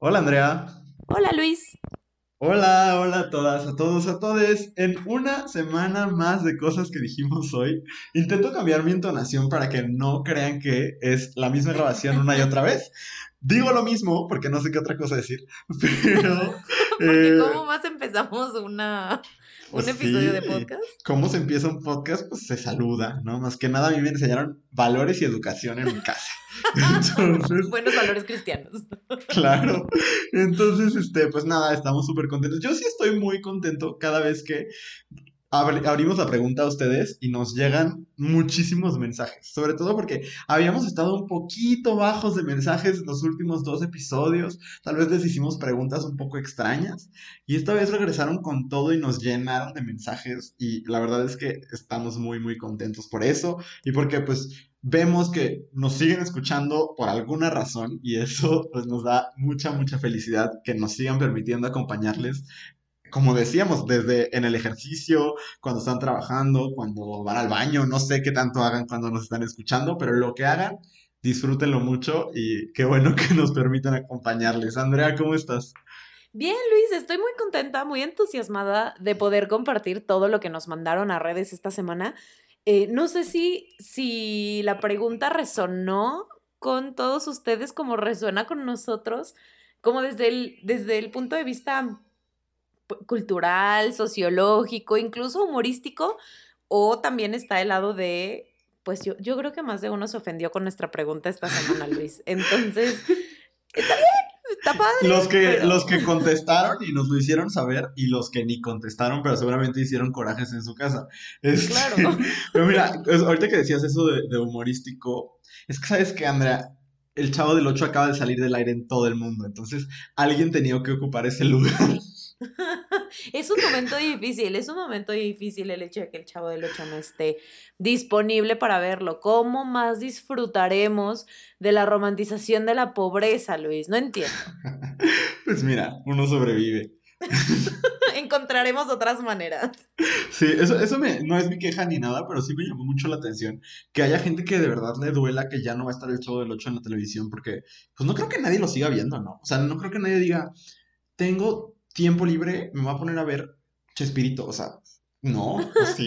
Hola Andrea. Hola Luis. Hola, hola a todas, a todos, a todes. En una semana más de cosas que dijimos hoy, intento cambiar mi entonación para que no crean que es la misma grabación una y otra vez. Digo lo mismo porque no sé qué otra cosa decir, pero... Porque eh, ¿cómo más empezamos una, un pues episodio de podcast? ¿Cómo se empieza un podcast? Pues se saluda, ¿no? Más que nada a mí me enseñaron valores y educación en mi casa. Entonces, Buenos valores cristianos. Claro. Entonces, este, pues nada, estamos súper contentos. Yo sí estoy muy contento cada vez que abrimos la pregunta a ustedes y nos llegan muchísimos mensajes. Sobre todo porque habíamos estado un poquito bajos de mensajes en los últimos dos episodios. Tal vez les hicimos preguntas un poco extrañas. Y esta vez regresaron con todo y nos llenaron de mensajes. Y la verdad es que estamos muy, muy contentos por eso. Y porque pues vemos que nos siguen escuchando por alguna razón y eso pues nos da mucha, mucha felicidad que nos sigan permitiendo acompañarles, como decíamos, desde en el ejercicio, cuando están trabajando, cuando van al baño, no sé qué tanto hagan cuando nos están escuchando, pero lo que hagan, disfrútenlo mucho y qué bueno que nos permitan acompañarles. Andrea, ¿cómo estás? Bien, Luis, estoy muy contenta, muy entusiasmada de poder compartir todo lo que nos mandaron a redes esta semana. Eh, no sé si, si la pregunta resonó con todos ustedes como resuena con nosotros, como desde el, desde el punto de vista cultural, sociológico, incluso humorístico, o también está el lado de, pues yo, yo creo que más de uno se ofendió con nuestra pregunta esta semana, Luis. Entonces, está bien, está padre, Los que, pero los que contestaron y nos lo hicieron saber y los que ni contestaron, pero seguramente hicieron corajes en su casa. Este, claro. pero mira, es- ahorita que decías eso de, de humorístico, es que sabes que, Andrea, el Chavo del Ocho acaba de salir del aire en todo el mundo, entonces alguien tenía que ocupar ese lugar. Es un momento difícil, es un momento difícil el hecho de que el Chavo del Ocho no esté disponible para verlo. ¿Cómo más disfrutaremos de la romantización de la pobreza, Luis? No entiendo. Pues mira, uno sobrevive. Encontraremos otras maneras. Sí, eso, eso me, no es mi queja ni nada, pero sí me llamó mucho la atención que haya gente que de verdad le duela que ya no va a estar el Chavo del Ocho en la televisión, porque pues no creo que nadie lo siga viendo, ¿no? O sea, no creo que nadie diga, tengo tiempo libre, me voy a poner a ver Chespirito, o sea, no, ¿o sí.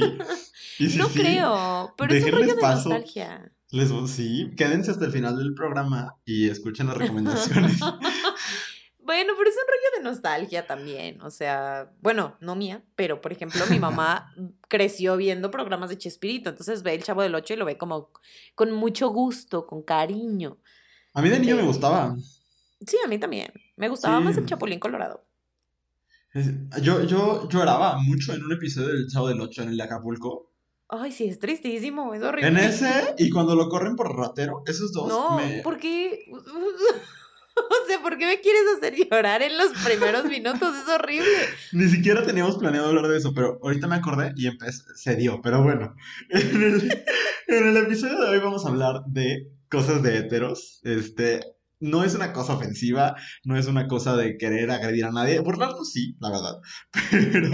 No sí, creo, pero es un rollo de paso. nostalgia. Les, sí, quédense hasta el final del programa y escuchen las recomendaciones. Bueno, pero es un rollo de nostalgia también. O sea, bueno, no mía, pero por ejemplo, mi mamá creció viendo programas de Chespirito, entonces ve el Chavo del Ocho y lo ve como con mucho gusto, con cariño. A mí de niño me Eh, gustaba. sí, a mí también. Me gustaba más el. Chapulín Colorado. Yo, yo lloraba mucho en un episodio del Chavo del Ocho en el de Acapulco. Ay, sí, es tristísimo, es En horrible. ese y cuando lo corren por ratero, esos dos No, me... ¿por qué? O sea, ¿por qué me quieres hacer llorar en los primeros minutos? Es horrible. Ni siquiera teníamos planeado hablar de eso, pero ahorita me acordé y se dio, pero bueno. En el, en el episodio de hoy vamos a hablar de cosas de heteros. Este, no es una cosa ofensiva, no es una cosa de querer agredir a nadie. Burlarnos sí, la verdad. Pero,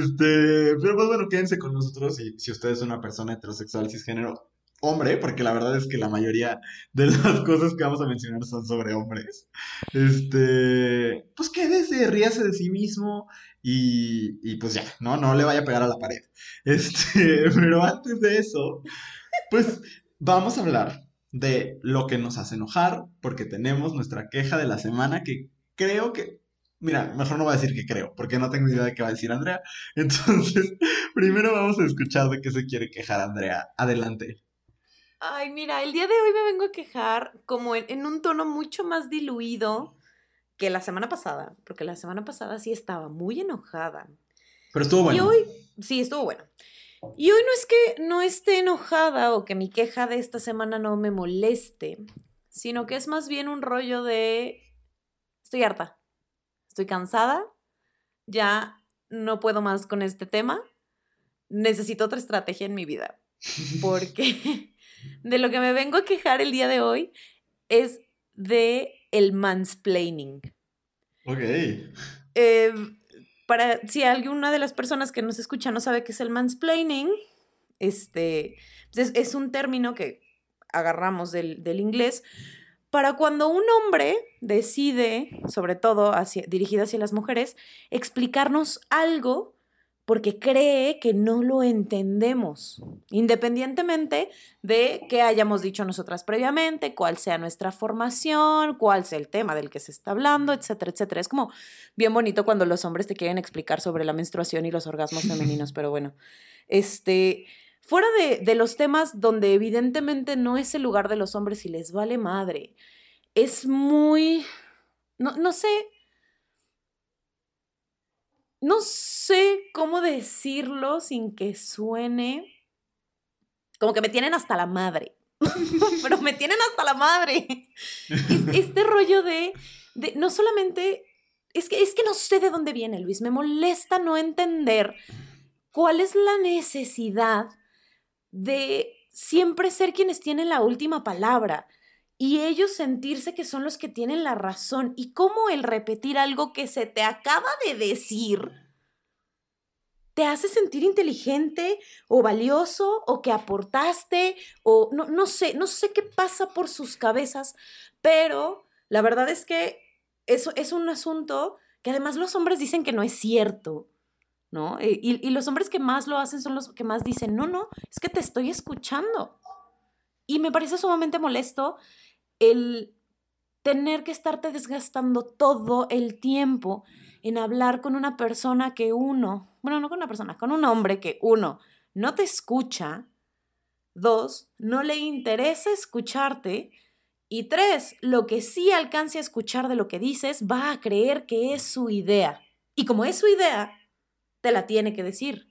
este, pero pues bueno, quédense con nosotros y si usted es una persona heterosexual cisgénero, hombre, porque la verdad es que la mayoría de las cosas que vamos a mencionar son sobre hombres. Este, pues quédese, ríase de sí mismo y, y pues ya, ¿no? No le vaya a pegar a la pared. Este, pero antes de eso, pues vamos a hablar de lo que nos hace enojar, porque tenemos nuestra queja de la semana que creo que, mira, mejor no voy a decir que creo, porque no tengo idea de qué va a decir Andrea. Entonces, primero vamos a escuchar de qué se quiere quejar Andrea. Adelante. Ay, mira, el día de hoy me vengo a quejar como en, en un tono mucho más diluido que la semana pasada, porque la semana pasada sí estaba muy enojada. Pero estuvo Y bueno. hoy, sí, estuvo bueno. Y hoy no es que no esté enojada o que mi queja de esta semana no me moleste, sino que es más bien un rollo de estoy harta, estoy cansada, ya no puedo más con este tema, necesito otra estrategia en mi vida, porque de lo que me vengo a quejar el día de hoy es de el mansplaining. Ok. Eh, para si alguna de las personas que nos escucha no sabe qué es el mansplaining, este pues es, un término que agarramos del, del inglés. Para cuando un hombre decide, sobre todo dirigido hacia las mujeres, explicarnos algo porque cree que no lo entendemos, independientemente de qué hayamos dicho nosotras previamente, cuál sea nuestra formación, cuál sea el tema del que se está hablando, etcétera, etcétera. Es como bien bonito cuando los hombres te quieren explicar sobre la menstruación y los orgasmos femeninos, pero bueno, este, fuera de, de los temas donde evidentemente no es el lugar de los hombres y les vale madre, es muy, no, no sé, no sé cómo decirlo sin que suene como que me tienen hasta la madre. Pero me tienen hasta la madre. este rollo de, de, no solamente, es que, es que no sé de dónde viene, Luis, me molesta no entender cuál es la necesidad de siempre ser quienes tienen la última palabra y ellos sentirse que son los que tienen la razón y cómo el repetir algo que se te acaba de decir te hace sentir inteligente o valioso o que aportaste o no, no sé, no sé qué pasa por sus cabezas, pero la verdad es que eso es un asunto que además los hombres dicen que no es cierto. ¿No? Eh, y, y los hombres que más lo hacen son los que más dicen, no, no, es que te estoy escuchando. Y me parece sumamente molesto el tener que estarte desgastando todo el tiempo en hablar con una persona que uno, bueno, no con una persona, con un hombre que uno no te escucha, dos, no le interesa escucharte y tres, lo que sí alcance a escuchar de lo que dices va a creer que es su idea. Y como es su idea, te la tiene que decir.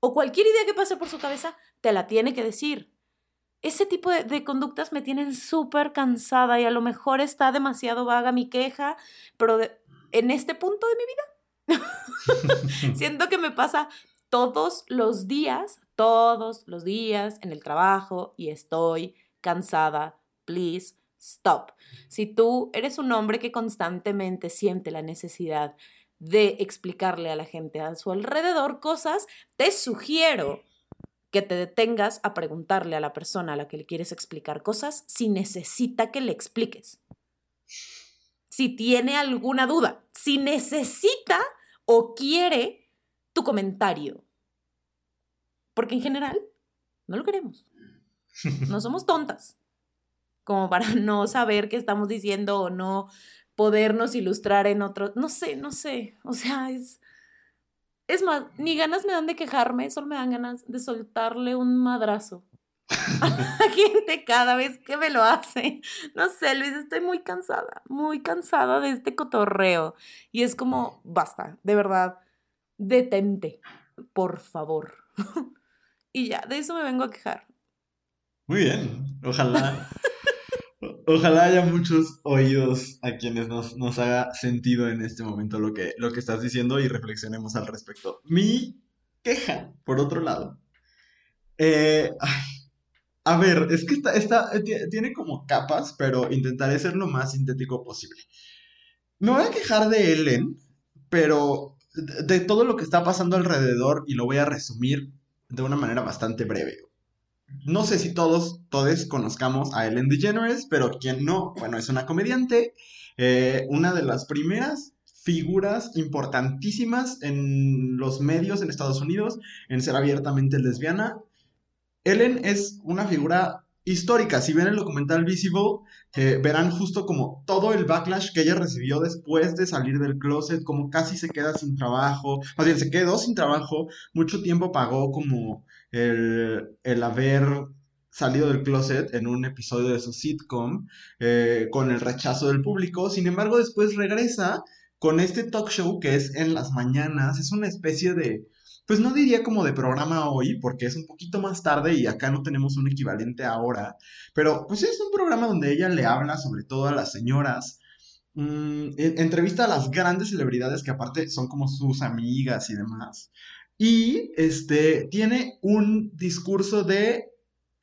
O cualquier idea que pase por su cabeza, te la tiene que decir ese tipo de, conductas me tienen súper cansada y a lo mejor está demasiado vaga mi queja, pero en este punto de mi vida siento que me pasa todos los días, todos los días en el trabajo y estoy cansada. Please stop. Si tú eres un hombre que constantemente siente la necesidad de explicarle a la gente a su alrededor cosas, te sugiero que te detengas a preguntarle a la persona a la que le quieres explicar cosas si necesita que le expliques. Si tiene alguna duda, si necesita o quiere tu comentario. Porque en general no lo queremos. No somos tontas. Como para no saber qué estamos diciendo o no podernos ilustrar en otro. No sé, no sé. O sea, es es más, ni ganas me dan de quejarme, solo me dan ganas de soltarle un madrazo a la gente cada vez que me lo hace. No sé, Luis, estoy muy cansada, muy cansada de este cotorreo. Y es como, basta, de verdad, detente, por favor. y ya, de eso me vengo a quejar. Muy bien, ojalá Ojalá haya muchos oídos a quienes nos, nos, haga sentido en este momento lo que, lo que estás diciendo y reflexionemos al respecto. Mi queja, por otro lado. Eh, a ver, es que esta, tiene como capas, pero intentaré ser lo más sintético posible. Me voy a quejar de Ellen, pero de todo lo que está pasando alrededor y lo voy a resumir de una manera bastante breve no sé si todos, todos conozcamos a Ellen DeGeneres, pero quien no, bueno, es una comediante, eh, una de las primeras figuras importantísimas en los medios en Estados Unidos en ser abiertamente lesbiana. Ellen es una figura histórica. Si ven el documental Visible, verán justo como todo el backlash que ella recibió después de salir del closet, como casi se queda sin trabajo, más bien se quedó sin trabajo, mucho tiempo pagó como el, haber salido del closet en un episodio de su sitcom eh, con el rechazo del público. Sin embargo, después regresa con este talk show que es en las mañanas. Es una especie de, pues no diría como de programa hoy, porque es un poquito más tarde y acá no tenemos un equivalente ahora. Pero pues es un programa donde ella le habla sobre todo a las señoras. Mm, entrevista a las grandes celebridades que aparte son como sus amigas y demás. Y este, tiene un discurso de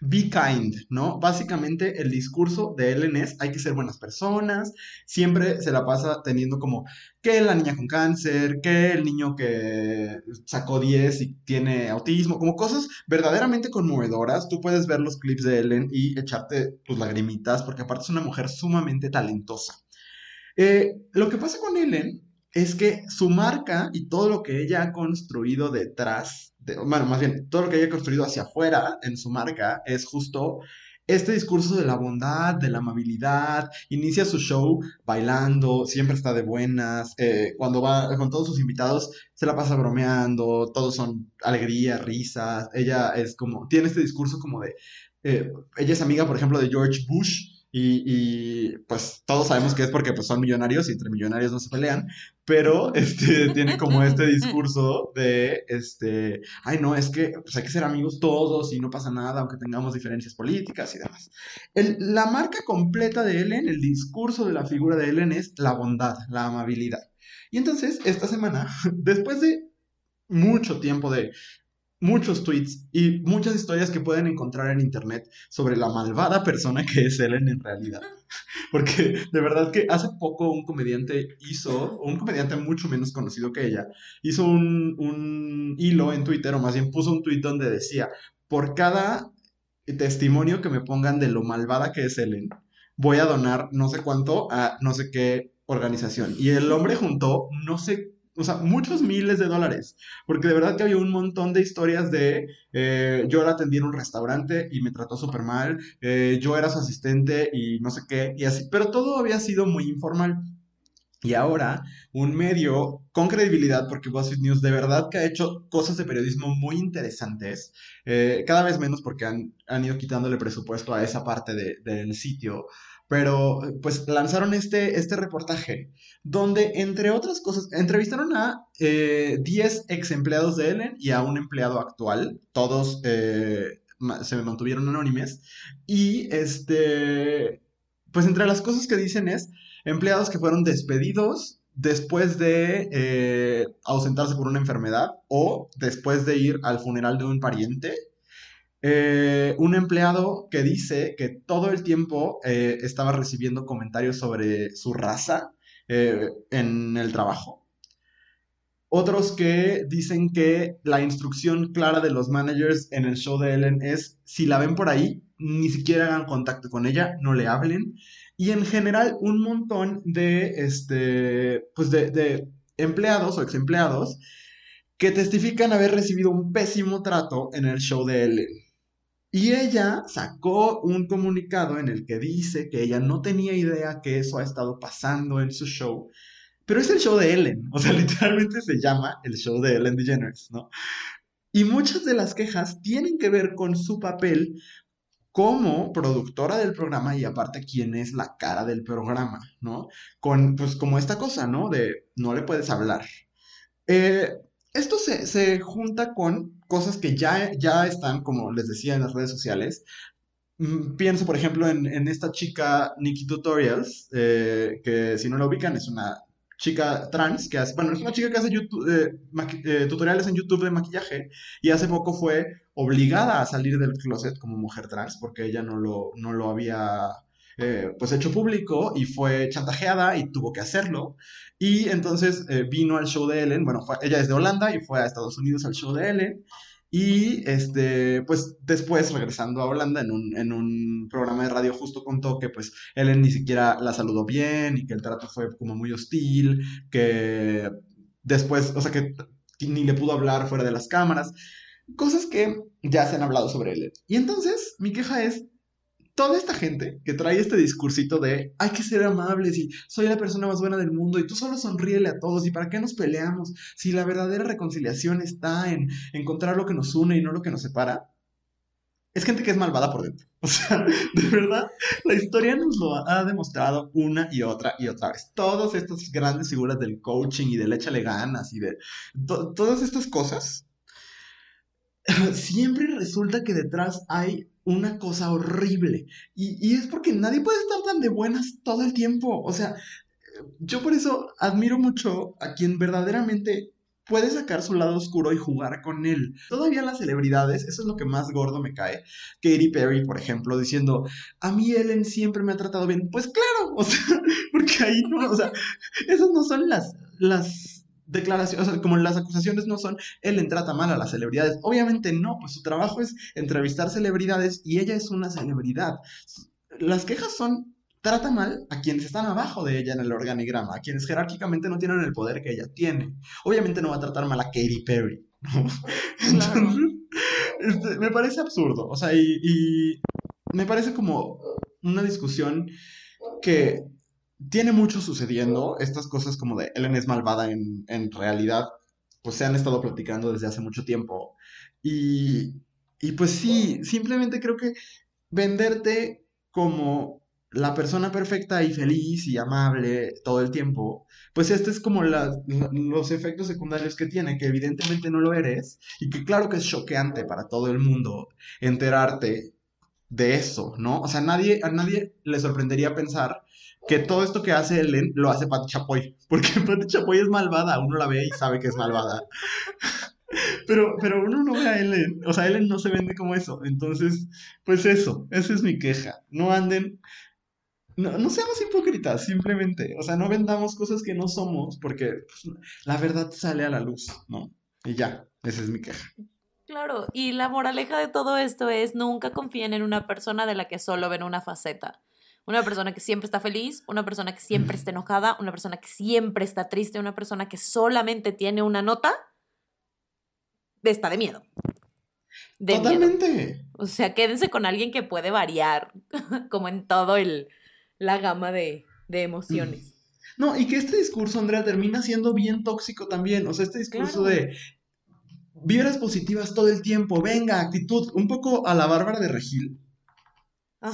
be kind, ¿no? Básicamente el discurso de Ellen es, hay que ser buenas personas, siempre se la pasa teniendo como que la niña con cáncer, que el niño que sacó 10 y tiene autismo, como cosas verdaderamente conmovedoras. Tú puedes ver los clips de Ellen y echarte tus lagrimitas, porque aparte es una mujer sumamente talentosa. Eh, lo que pasa con Ellen es que su marca y todo lo que ella ha construido detrás, de, bueno, más bien, todo lo que ella ha construido hacia afuera en su marca es justo este discurso de la bondad, de la amabilidad, inicia su show bailando, siempre está de buenas, eh, cuando va con todos sus invitados se la pasa bromeando, todos son alegría, risas, ella es como, tiene este discurso como de, eh, ella es amiga, por ejemplo, de George Bush, y, pues todos sabemos que es porque pues, son millonarios y entre millonarios no se pelean, pero este, tiene como este discurso de, este, ay no, es que pues, hay que ser amigos todos y no pasa nada aunque tengamos diferencias políticas y demás. la marca completa de Ellen, el discurso de la figura de Ellen es la bondad, la amabilidad. Y entonces, esta semana, después de mucho tiempo de muchos tweets y muchas historias que pueden encontrar en internet sobre la malvada persona que es Ellen en realidad. Porque de verdad que hace poco un comediante hizo, un comediante mucho menos conocido que ella, hizo un, un hilo en Twitter, o más bien puso un tweet donde decía, por cada testimonio que me pongan de lo malvada que es Ellen, voy a donar no sé cuánto a no sé qué organización. Y el hombre juntó no sé o sea, muchos miles de dólares, porque de verdad que había un montón de historias de eh, yo la atendí en un restaurante y me trató súper mal, eh, yo era su asistente y no sé qué, y así, pero todo había sido muy informal. Y ahora, un medio con credibilidad, porque BuzzFeed News de verdad que ha hecho cosas de periodismo muy interesantes, eh, cada vez menos porque han, han, ido quitándole presupuesto a esa parte de, del sitio, pero pues lanzaron este, este reportaje donde, entre otras cosas, entrevistaron a 10 eh, ex empleados de Ellen y a un empleado actual, todos eh, se mantuvieron anónimes, y este, pues entre las cosas que dicen es empleados que fueron despedidos después de eh, ausentarse por una enfermedad o después de ir al funeral de un pariente eh, un empleado que dice que todo el tiempo eh, estaba recibiendo comentarios sobre su raza eh, en el trabajo. Otros que dicen que la instrucción clara de los managers en el show de Ellen es, si la ven por ahí, ni siquiera hagan contacto con ella, no le hablen. Y en general, un montón de, este, pues de, de empleados o ex empleados que testifican haber recibido un pésimo trato en el show de Ellen. Y ella sacó un comunicado en el que dice que ella no tenía idea que eso ha estado pasando en su show, pero es el show de Ellen, o sea, literalmente se llama el show de Ellen DeGeneres, ¿no? Y muchas de las quejas tienen que ver con su papel como productora del programa y aparte quién es la cara del programa, ¿no? Con, pues como esta cosa, ¿no? De no le puedes hablar. Eh, esto se, junta con cosas que ya, ya están, como les decía, en las redes sociales. Mm, pienso, por ejemplo, en, esta chica Nikki Tutorials, eh, que si no la ubican es una chica trans que hace, bueno, es una chica que hace eh, eh, tutoriales en YouTube de maquillaje y hace poco fue obligada a salir del closet como mujer trans porque ella no lo, no lo había eh, pues hecho público y fue chantajeada y tuvo que hacerlo. Y entonces eh, vino al show de Ellen, bueno, ella es de Holanda y fue a Estados Unidos al show de Ellen. Y este, pues después, regresando a Holanda, en un, en un, programa de radio justo contó que pues Ellen ni siquiera la saludó bien y que el trato fue como muy hostil, que después, o sea, que ni le pudo hablar fuera de las cámaras. Cosas que ya se han hablado sobre Ellen. Y entonces, mi queja es, toda esta gente que trae este discursito de hay que ser amables y soy la persona más buena del mundo y tú solo sonríele a todos y para qué nos peleamos si la verdadera reconciliación está en encontrar lo que nos une y no lo que nos separa, es gente que es malvada por dentro. O sea, de verdad, la historia nos lo ha demostrado una y otra y otra vez. Todas estas grandes figuras del coaching y del échale ganas y de todas estas cosas, siempre resulta que detrás hay una cosa horrible. Y, es porque nadie puede estar tan de buenas todo el tiempo. O sea, yo por eso admiro mucho a quien verdaderamente puede sacar su lado oscuro y jugar con él. Todavía las celebridades, eso es lo que más gordo me cae. Katy Perry, por ejemplo, diciendo, a mí Ellen siempre me ha tratado bien. Pues claro, o sea, porque ahí no, o sea, esas no son las, las declaraciones, o sea, como las acusaciones no son, Ellen trata mal a las celebridades. Obviamente no, pues su trabajo es entrevistar celebridades y ella es una celebridad. Las quejas son trata mal a quienes están abajo de ella en el organigrama, a quienes jerárquicamente no tienen el poder que ella tiene. Obviamente no va a tratar mal a Katy Perry. Este, me parece absurdo, o sea, y, me parece como una discusión que tiene mucho sucediendo, estas cosas como de Ellen es malvada en, en realidad, pues se han estado platicando desde hace mucho tiempo. Y, y pues sí, simplemente creo que venderte como la persona perfecta y feliz y amable todo el tiempo, pues este es como los efectos secundarios que tiene, que evidentemente no lo eres y que claro que es choqueante para todo el mundo enterarte de eso, ¿no? O sea, nadie, a nadie le sorprendería pensar que todo esto que hace Ellen lo hace Pati Chapoy, porque Pati Chapoy es malvada, uno la ve y sabe que es malvada. Pero, pero uno no ve a Ellen, o sea, Ellen no se vende como eso. Entonces, pues eso, esa es mi queja. No anden no, seamos hipócritas, simplemente. O sea, no vendamos cosas que no somos porque pues, la verdad sale a la luz, ¿no? Y ya, esa es mi queja. Claro, y la moraleja de todo esto es nunca confíen en una persona de la que solo ven una faceta. Una persona que siempre está feliz, una persona que siempre está enojada, una persona que siempre está triste, una persona que solamente tiene una nota, está de miedo. Totalmente. O sea, quédense con alguien que puede variar, como en todo el, la gama de, emociones. No, y que este discurso, Andrea, termina siendo bien tóxico también. O sea, este discurso de vibras positivas todo el tiempo, venga, actitud, un poco a la Bárbara de Regil.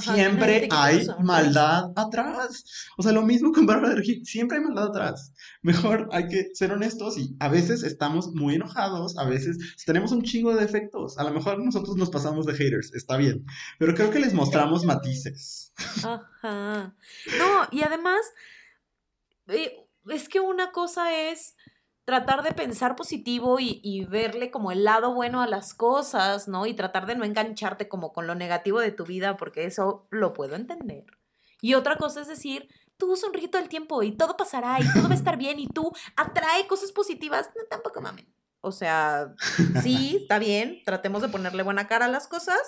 Siempre hay maldad atrás. O sea, lo mismo con Bárbara de Regil, siempre hay maldad atrás. Mejor hay que ser honestos y a veces estamos muy enojados, a veces tenemos un chingo de defectos. A lo mejor nosotros nos pasamos de haters, está bien, pero creo que les mostramos matices. Ajá. No, y además, eh, es que una cosa es tratar de pensar positivo y, verle como el lado bueno a las cosas, ¿no? Y tratar de no engancharte como con lo negativo de tu vida, porque eso lo puedo entender. Y otra cosa es decir, tú sonríe todo el tiempo y todo pasará y todo va a estar bien y tú atrae cosas positivas. No, tampoco mamen. O sea, sí, está bien, tratemos de ponerle buena cara a las cosas,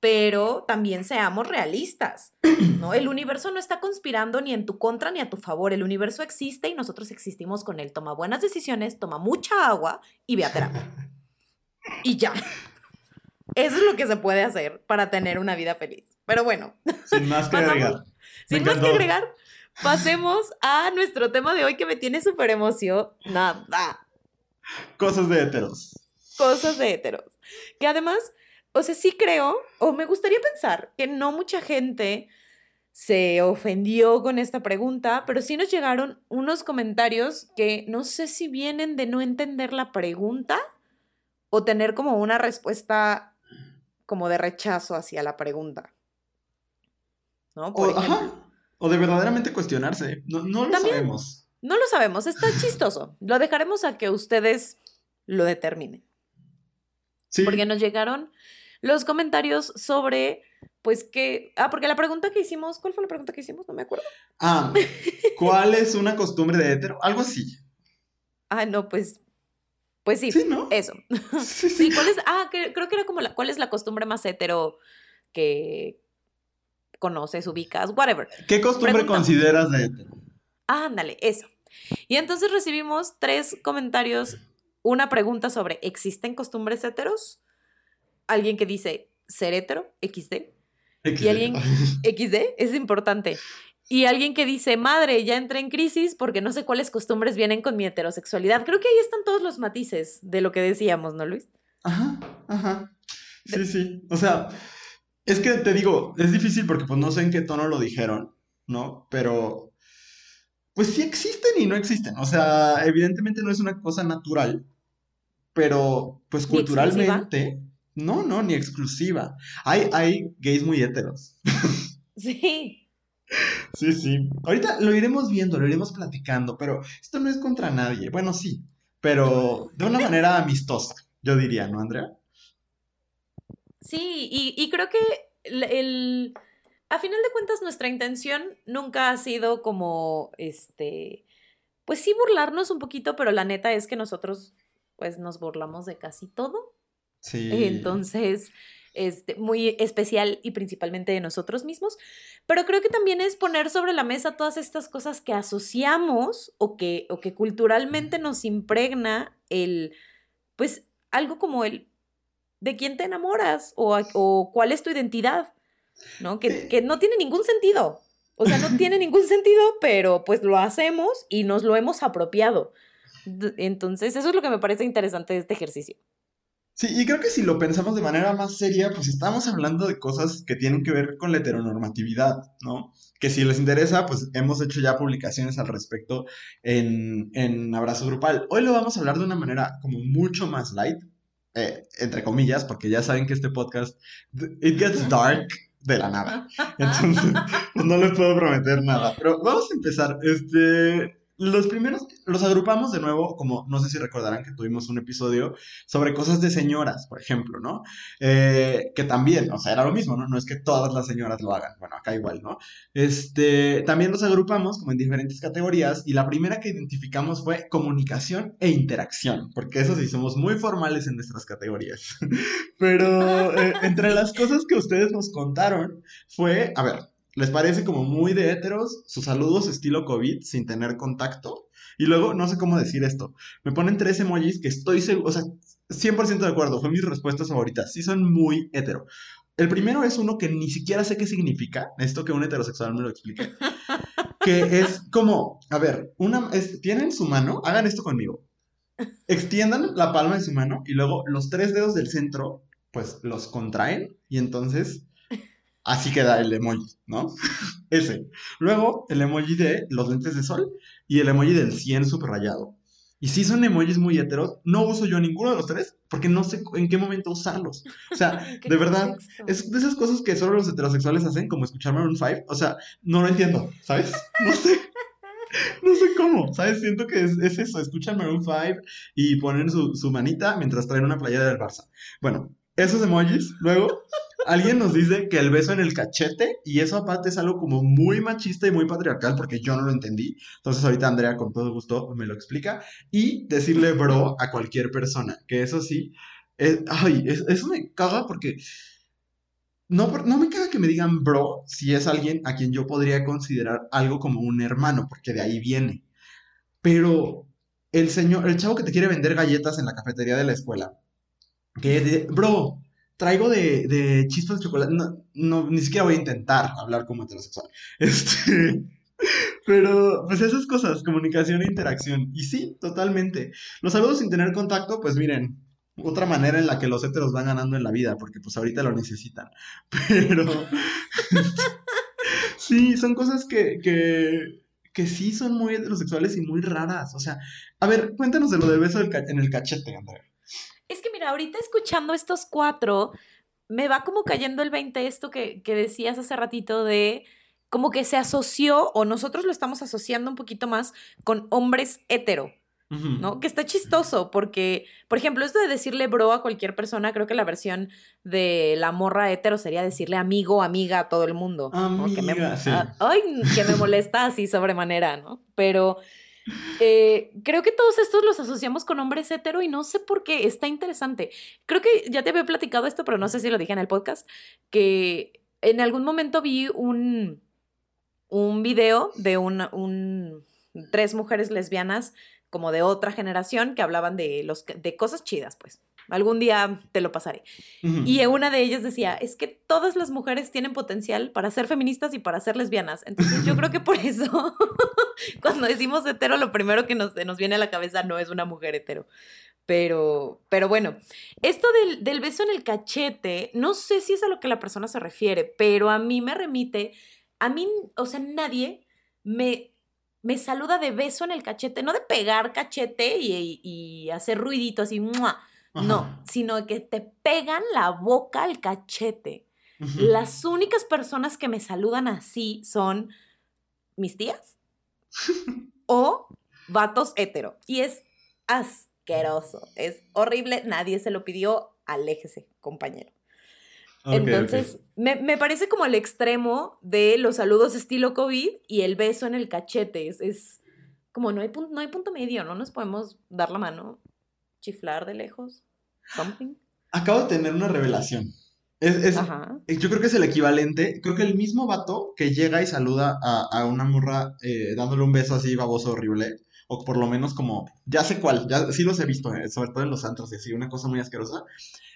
pero también seamos realistas, ¿no? El universo no está conspirando ni en tu contra ni a tu favor, el universo existe y nosotros existimos con él. Toma buenas decisiones, toma mucha agua y ve a terapia. Y ya. Eso es lo que se puede hacer para tener una vida feliz. Pero bueno. Sin más que agregar. Sin más que agregar, pasemos a nuestro tema de hoy que me tiene súper emocionada. Cosas de heteros. Cosas de heteros. Que además o sea, sí creo, o me gustaría pensar que no mucha gente se ofendió con esta pregunta, pero sí nos llegaron unos comentarios que no sé si vienen de no entender la pregunta o tener como una respuesta como de rechazo hacia la pregunta. ¿No? o, de verdaderamente cuestionarse. No, lo sabemos. No lo sabemos, está chistoso. Lo dejaremos a que ustedes lo determinen. Sí. Porque nos llegaron los comentarios sobre, pues que, ah, porque la pregunta que hicimos, ¿cuál fue la pregunta que hicimos? No me acuerdo. Ah, ¿cuál es una costumbre de hetero? Algo así. Ah, no, pues, pues sí, sí ¿no? eso. Sí, ¿cuál es? Ah, creo que era como la, ¿cuál es la costumbre más hetero que conoces, ubicas, whatever? ¿Qué costumbre consideras de hetero? Ah, ándale, eso. Y entonces recibimos tres comentarios, una pregunta sobre ¿existen costumbres heteros? alguien que dice ser hetero, XD. Y alguien, XD, es importante. Y alguien que dice, madre, ya entré en crisis porque no sé cuáles costumbres vienen con mi heterosexualidad. Creo que ahí están todos los matices de lo que decíamos, ¿no, Luis? Ajá, ajá. Sí, sí. O sea, es que te digo, es difícil porque pues no sé en qué tono lo dijeron, ¿no? Pero, pues sí existen y no existen. O sea, evidentemente no es una cosa natural, pero pues culturalmente... No, no, ni exclusiva. Hay, hay gays muy héteros. Sí. Sí, sí. Ahorita lo iremos viendo, lo iremos platicando, pero esto no es contra nadie. Bueno, sí, pero de una manera amistosa, yo diría, ¿no, Andrea? Sí, y, creo que el, a final de cuentas nuestra intención nunca ha sido como, este, pues sí burlarnos un poquito, pero la neta es que nosotros pues nos burlamos de casi todo. Sí. Entonces, este, muy especial y principalmente de nosotros mismos, pero creo que también es poner sobre la mesa todas estas cosas que asociamos o que, o que culturalmente nos impregna el, pues algo como el de quién te enamoras o, o cuál es tu identidad, ¿no? Que, que no tiene ningún sentido. O sea, no tiene ningún sentido, pero pues lo hacemos y nos lo hemos apropiado. Entonces, eso es lo que me parece interesante de este ejercicio. Sí, y creo que si lo pensamos de manera más seria, pues estamos hablando de cosas que tienen que ver con la heteronormatividad, ¿no? Que si les interesa, pues hemos hecho ya publicaciones al respecto en, en Abrazo Grupal. Hoy lo vamos a hablar de una manera como mucho más light, eh, entre comillas, porque ya saben que este podcast, it gets dark de la nada. Entonces, pues no les puedo prometer nada. Pero vamos a empezar. Este, los primeros los agrupamos de nuevo, como no sé si recordarán que tuvimos un episodio sobre cosas de señoras, por ejemplo, ¿no? Eh, que también, o sea, era lo mismo, ¿no? No es que todas las señoras lo hagan, bueno, acá igual, ¿no? Este, también los agrupamos como en diferentes categorías y la primera que identificamos fue comunicación e interacción, porque eso sí, somos muy formales en nuestras categorías. Pero eh, entre las cosas que ustedes nos contaron fue, a ver, les parece como muy de heteros sus saludos estilo COVID sin tener contacto. Y luego, no sé cómo decir esto. Me ponen tres emojis que estoy seguro, o sea, 100% de acuerdo, fue mis respuestas favoritas. Sí son muy hetero. El primero es uno que ni siquiera sé qué significa. Esto que un heterosexual me lo explique. que es como, a ver, una, tienen su mano, hagan esto conmigo. Extiendan la palma de su mano y luego los tres dedos del centro, pues los contraen y entonces Así queda el emoji, ¿no? Ese. Luego, el emoji de los lentes de sol y el emoji del 100 subrayado. Y si son emojis muy heteros, no uso yo ninguno de los tres porque no sé en qué momento usarlos. O sea, de verdad, es de esas cosas que solo los heterosexuales hacen, como escuchar Maroon 5. O sea, no lo entiendo, ¿sabes? No sé. No sé cómo, ¿sabes? Siento que es, eso, escuchan Maroon 5 y ponen su, su manita mientras traen una playera del Barça. Bueno, esos emojis, luego Alguien nos dice que el beso en el cachete, y eso aparte es algo como muy machista y muy patriarcal, porque yo no lo entendí. Entonces ahorita Andrea con todo gusto me lo explica. Y decirle bro a cualquier persona, que eso sí, ay, eso me caga porque... No, no me caga que me digan bro si es alguien a quien yo podría considerar algo como un hermano, porque de ahí viene. Pero el señor, el chavo que te quiere vender galletas en la cafetería de la escuela, que de, bro, traigo de, chispas de chocolate. No, ni siquiera voy a intentar hablar como heterosexual. Este. Pero, pues esas cosas, comunicación e interacción. Y sí, totalmente. Los saludos sin tener contacto, pues miren, otra manera en la que los heteros van ganando en la vida, porque pues ahorita lo necesitan. Pero. sí, son cosas que, que, que sí son muy heterosexuales y muy raras. O sea, a ver, cuéntanos de lo del beso en el cachete, Andrea. Es que mira, ahorita escuchando estos cuatro, me va como cayendo el 20 esto que, decías hace ratito de como que se asoció, o nosotros lo estamos asociando un poquito más con hombres hetero. ¿No? Que está chistoso porque, por ejemplo, esto de decirle bro a cualquier persona, creo que la versión de la morra hetero sería decirle amigo, amiga a todo el mundo. Que me, ay, que me molesta así sobremanera, ¿no? Pero eh, creo que todos estos los asociamos con hombres hetero y no sé por qué, está interesante. Creo que ya te había platicado esto, pero no sé si lo dije en el podcast, que en algún momento vi un, un video de un, tres mujeres lesbianas como de otra generación que hablaban de, los, de cosas chidas, pues. Algún día te lo pasaré. Y una de ellas decía, es que todas las mujeres tienen potencial para ser feministas y para ser lesbianas. Entonces yo creo que por eso, cuando decimos hetero, lo primero que nos, nos viene a la cabeza no es una mujer hetero. Pero, pero bueno, esto del, del beso en el cachete, no sé si es a lo que la persona se refiere, pero a mí me remite, a mí, o sea, nadie me me saluda de beso en el cachete, no de pegar cachete y, y hacer ruidito así, no, sino que te pegan la boca al cachete. Las únicas personas que me saludan así son mis tías o vatos hetero. Y es asqueroso. Es horrible, nadie se lo pidió, aléjese, compañero. Entonces, Me, me, parece como el extremo de los saludos estilo COVID y el beso en el cachete. Es, como no hay, no hay punto medio, no nos podemos dar la mano, chiflar de lejos, something. Acabo de tener una revelación. Es, yo creo que es el equivalente. Creo que el mismo vato que llega y saluda a, una morra eh, dándole un beso así baboso horrible, o por lo menos como, ya sé cuál, ya sí los he visto, eh, sobre todo en los antros y así, una cosa muy asquerosa.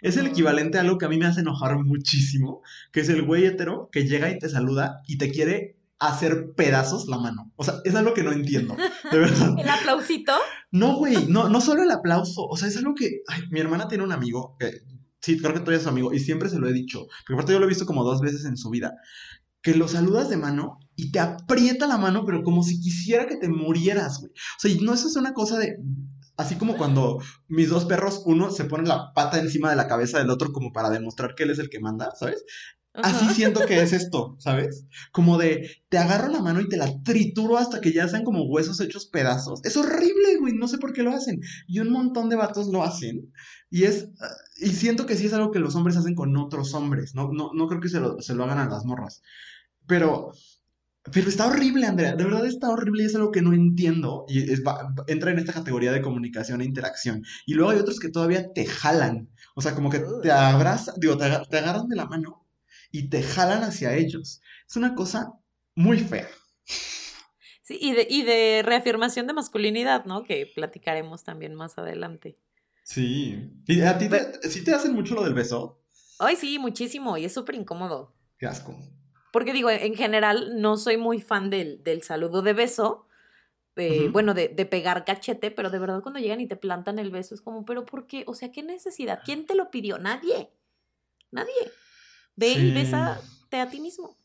Es el equivalente a algo que a mí me hace enojar muchísimo, que es el güey hetero que llega y te saluda y te quiere hacer pedazos la mano. O sea, es algo que no entiendo, de verdad. ¿El aplausito? No, güey, no, no solo el aplauso, o sea, es algo que, ay, mi hermana tiene un amigo que sí, creo que tú eres su amigo, y siempre se lo he dicho, porque aparte yo lo he visto como dos veces en su vida, que lo saludas de mano y te aprieta la mano, pero como si quisiera que te murieras, güey. O sea, no eso es una cosa de, así como cuando mis dos perros, uno se pone la pata encima de la cabeza del otro como para demostrar que él es el que manda, ¿sabes? Así siento que es esto, ¿sabes? Como de, te agarro la mano y te la trituro hasta que ya sean como huesos hechos pedazos. Es horrible, güey, no sé por qué lo hacen. Y un montón de vatos lo hacen. Y es, y siento que sí es algo que los hombres hacen con otros hombres, no, no, no creo que se lo, se lo hagan a las morras. Pero, pero está horrible, Andrea, de verdad está horrible y es algo que no entiendo. Y es, entra en esta categoría de comunicación e interacción. Y luego hay otros que todavía te jalan. O sea, como que te abrazan, digo, te, te agarran de la mano y te jalan hacia ellos. Es una cosa muy fea. Sí, y de, y de reafirmación de masculinidad, ¿no? Que platicaremos también más adelante. Sí. ¿Y a ti te, sí te hacen mucho lo del beso? Ay, sí, muchísimo. Y es súper incómodo. Qué asco. Porque digo, en general no soy muy fan del, del saludo de beso. Eh, bueno, de, de, pegar cachete, pero de verdad cuando llegan y te plantan el beso es como, pero ¿por qué? O sea, ¿qué necesidad? ¿Quién te lo pidió? Nadie. Nadie. Ve y bésate a ti mismo.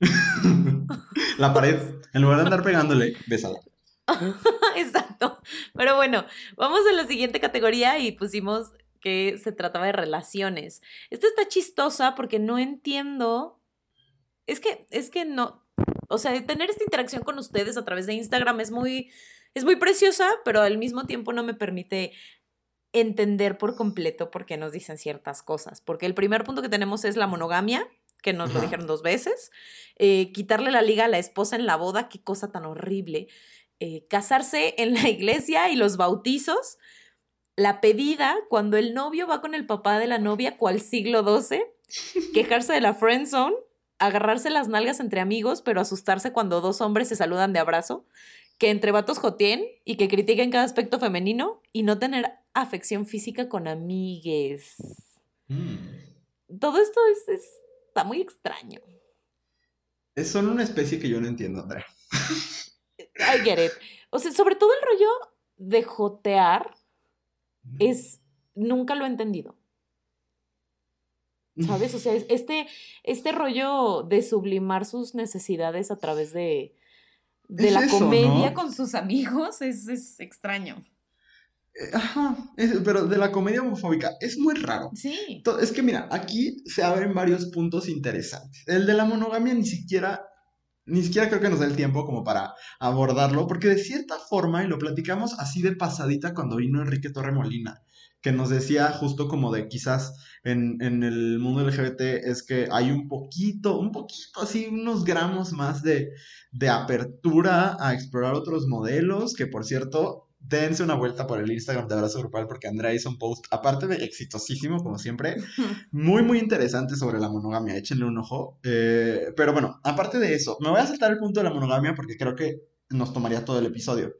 la pared, en lugar de andar pegándole, bésala. Exacto. Pero bueno, vamos a la siguiente categoría y pusimos que se trataba de relaciones. Esta está chistosa porque no entiendo. Es que, es que no. O sea, tener esta interacción con ustedes a través de Instagram es muy, es muy preciosa, pero al mismo tiempo no me permite entender por completo por qué nos dicen ciertas cosas. Porque el primer punto que tenemos es la monogamia, que nos lo dijeron dos veces. Eh, quitarle la liga a la esposa en la boda, qué cosa tan horrible. Eh, casarse en la iglesia y los bautizos. La pedida cuando el novio va con el papá de la novia, cual siglo XII. Quejarse de la friend zone. Agarrarse las nalgas entre amigos, pero asustarse cuando dos hombres se saludan de abrazo que entre vatos jotien y que critiquen cada aspecto femenino y no tener afección física con amigues. Mm. Todo esto es, está muy extraño. Es solo una especie que yo no entiendo, Andrea. I get it. O sea, sobre todo el rollo de jotear es. Nunca lo he entendido. ¿Sabes? O sea, este, este rollo de sublimar sus necesidades a través de, de la comedia con sus amigos es, extraño. Eh, ajá, pero de la comedia homofóbica es muy raro. Sí. Es que mira, aquí se abren varios puntos interesantes. El de la monogamia ni siquiera, ni siquiera creo que nos dé el tiempo como para abordarlo, porque de cierta forma, y lo platicamos así de pasadita cuando vino Enrique Torremolina, que nos decía justo como de quizás en, en, el mundo LGBT es que hay un poquito, un poquito así, unos gramos más de, de apertura a explorar otros modelos, que por cierto, dense una vuelta por el Instagram de Abrazo Grupal porque Andrea hizo un post, aparte de exitosísimo, como siempre, muy, muy interesante sobre la monogamia, échenle un ojo. Eh, pero bueno, aparte de eso, me voy a saltar el punto de la monogamia porque creo que nos tomaría todo el episodio.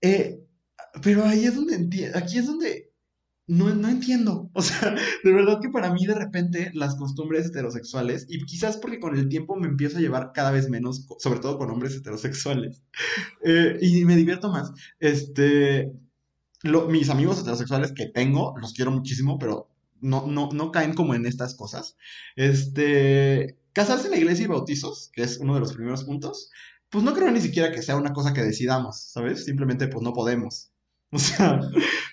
Eh, pero ahí es donde entiendo, aquí es donde no, no entiendo. O sea, de verdad que para mí de repente las costumbres heterosexuales, y quizás porque con el tiempo me empiezo a llevar cada vez menos, sobre todo con hombres heterosexuales, eh, y me divierto más. Este, mis amigos heterosexuales que tengo, los quiero muchísimo, pero no, no, no caen como en estas cosas. Este, casarse en la iglesia y bautizos, que es uno de los primeros puntos, pues no creo ni siquiera que sea una cosa que decidamos, ¿sabes? Simplemente pues no podemos. O sea,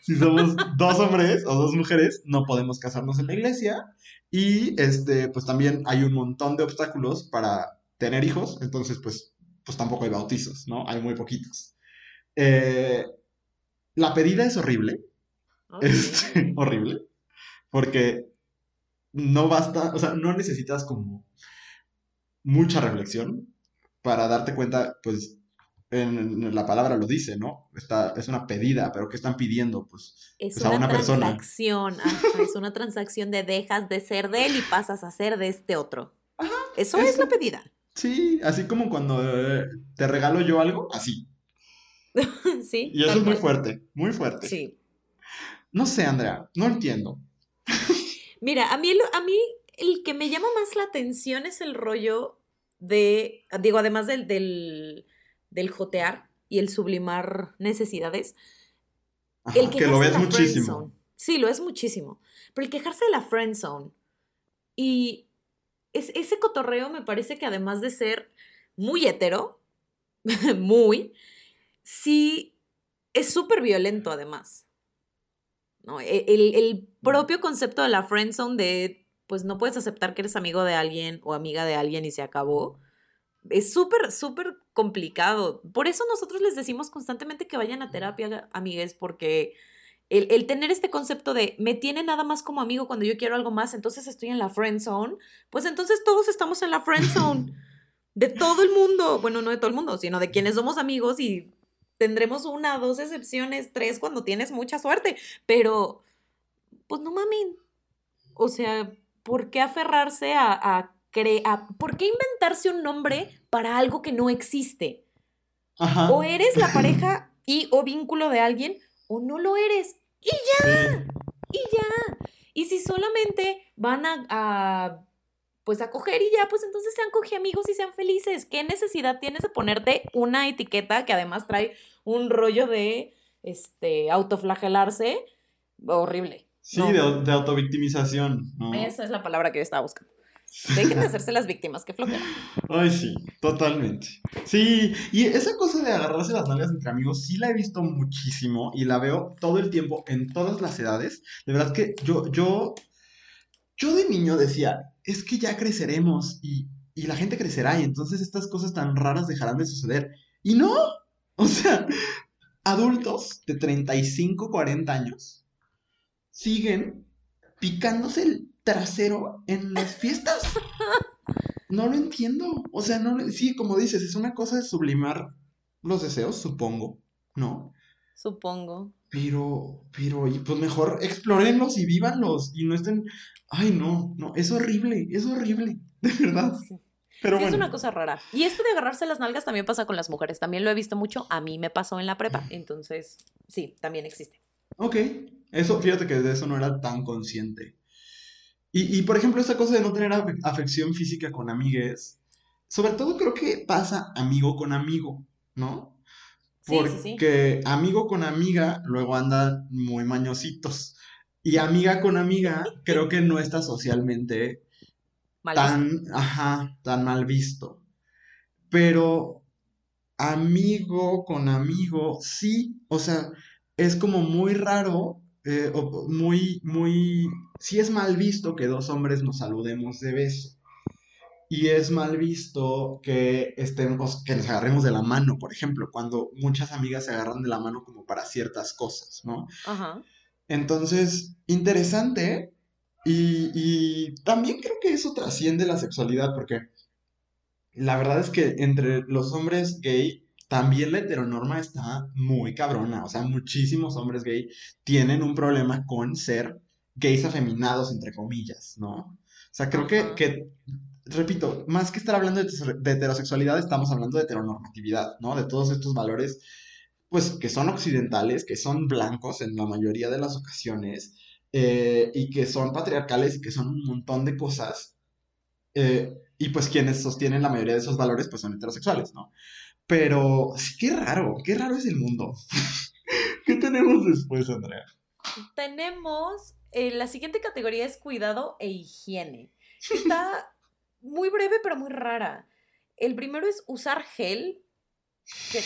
si somos dos hombres o dos mujeres, no podemos casarnos en la iglesia. Y este, pues también hay un montón de obstáculos para tener hijos, entonces pues, pues tampoco hay bautizos, ¿no? Hay muy poquitos. Eh, la pedida es horrible. Este, horrible. Porque no basta, o sea, no necesitas como mucha reflexión para darte cuenta, pues, en, la palabra lo dice, ¿no? Está, es una pedida, pero ¿qué están pidiendo? Pues, es pues, una, a una transacción, es una transacción de dejas de ser de él y pasas a ser de este otro. Ajá, Eso es la pedida. Sí, así como cuando eh, te regalo yo algo, así. sí. Y eso es muy fuerte, muy fuerte. Sí. No sé, Andrea, no entiendo. Mira, a mí, lo- a mí el que me llama más la atención es el rollo de, digo, además del, del, del jotear y el sublimar necesidades, Ajá, el que lo quejarse ves de la muchísimo. friendzone. Sí, lo es muchísimo. Pero el quejarse de la friendzone y es, ese cotorreo me parece que además de ser muy hetero, muy, sí es súper violento además. ¿no? E- El, el propio concepto de la friendzone de, pues no puedes aceptar que eres amigo de alguien o amiga de alguien y se acabó. Es súper, súper complicado. Por eso nosotros les decimos constantemente que vayan a terapia, amigues, porque el, el tener este concepto de me tiene nada más como amigo cuando yo quiero algo más, entonces estoy en la friend zone, pues entonces todos estamos en la friend zone. De todo el mundo. Bueno, no de todo el mundo, sino de quienes somos amigos y tendremos una, dos excepciones, tres cuando tienes mucha suerte. Pero, pues no mamen. O sea, ¿por qué aferrarse a, a? ¿Por qué inventarse un nombre para algo que no existe? Ajá. O eres la pareja y o vínculo de alguien o no lo eres. Sí. Y ya. Y si solamente van a, a, pues a coger y ya, pues entonces sean coge amigos y sean felices. ¿Qué necesidad tienes de ponerte una etiqueta que además trae un rollo de este autoflagelarse? Horrible. Sí, No. de, de autovictimización, ¿no? Esa es la palabra que yo estaba buscando. Dejen de hacerse las víctimas, qué flojera. Ay, sí, totalmente. Sí, y esa cosa de agarrarse las nalgas entre amigos, sí la he visto muchísimo y la veo todo el tiempo en todas las edades. De verdad que yo, yo, yo de niño decía, es que ya creceremos y, y la gente crecerá y entonces estas cosas tan raras dejarán de suceder. Y no, o sea, adultos de 35, 40 años siguen picándose el trasero en las fiestas. No lo entiendo. O sea, no, lo- sí, como dices, es una cosa de sublimar los deseos, supongo, ¿no? Supongo. Pero, pero, y pues mejor explórenlos y vívanlos y no estén. Ay, no, no, es horrible, es horrible, de verdad. Sí. Pero Sí, es una cosa rara. Y esto de agarrarse las nalgas también pasa con las mujeres. También lo he visto mucho. A mí me pasó en la prepa. Entonces, sí, también existe. ok, eso, fíjate que de eso no era tan consciente. Y, y por ejemplo, esta cosa de no tener afe- afección física con amigues, sobre todo creo que pasa amigo con amigo, ¿no? Sí, sí, sí. Porque amigo con amiga luego andan muy mañositos. Y amiga con amiga creo que no está socialmente Mal tan, ajá, tan mal visto. Pero amigo con amigo, sí, o sea, es como muy raro, eh, muy, muy, sí es mal visto que dos hombres nos saludemos de beso. Y es mal visto que estemos, que nos agarremos de la mano, por ejemplo, cuando muchas amigas se agarran de la mano como para ciertas cosas, ¿no? Ajá. Entonces, interesante. Y, y también creo que eso trasciende la sexualidad, porque la verdad es que entre los hombres gay, también la heteronorma está muy cabrona. O sea, muchísimos hombres gay tienen un problema con ser gays afeminados, entre comillas, ¿no? O sea, creo que, que, repito, más que estar hablando de heterosexualidad, estamos hablando de heteronormatividad, ¿no? De todos estos valores, pues, que son occidentales, que son blancos en la mayoría de las ocasiones, eh, y que son patriarcales y que son un montón de cosas. eh, y pues quienes sostienen la mayoría de esos valores, pues son heterosexuales, ¿no? Pero sí, qué raro, qué raro es el mundo. ¿Qué tenemos después, Andrea? Tenemos, eh, la siguiente categoría es cuidado e higiene. Está muy breve, pero muy rara. El primero es usar gel, que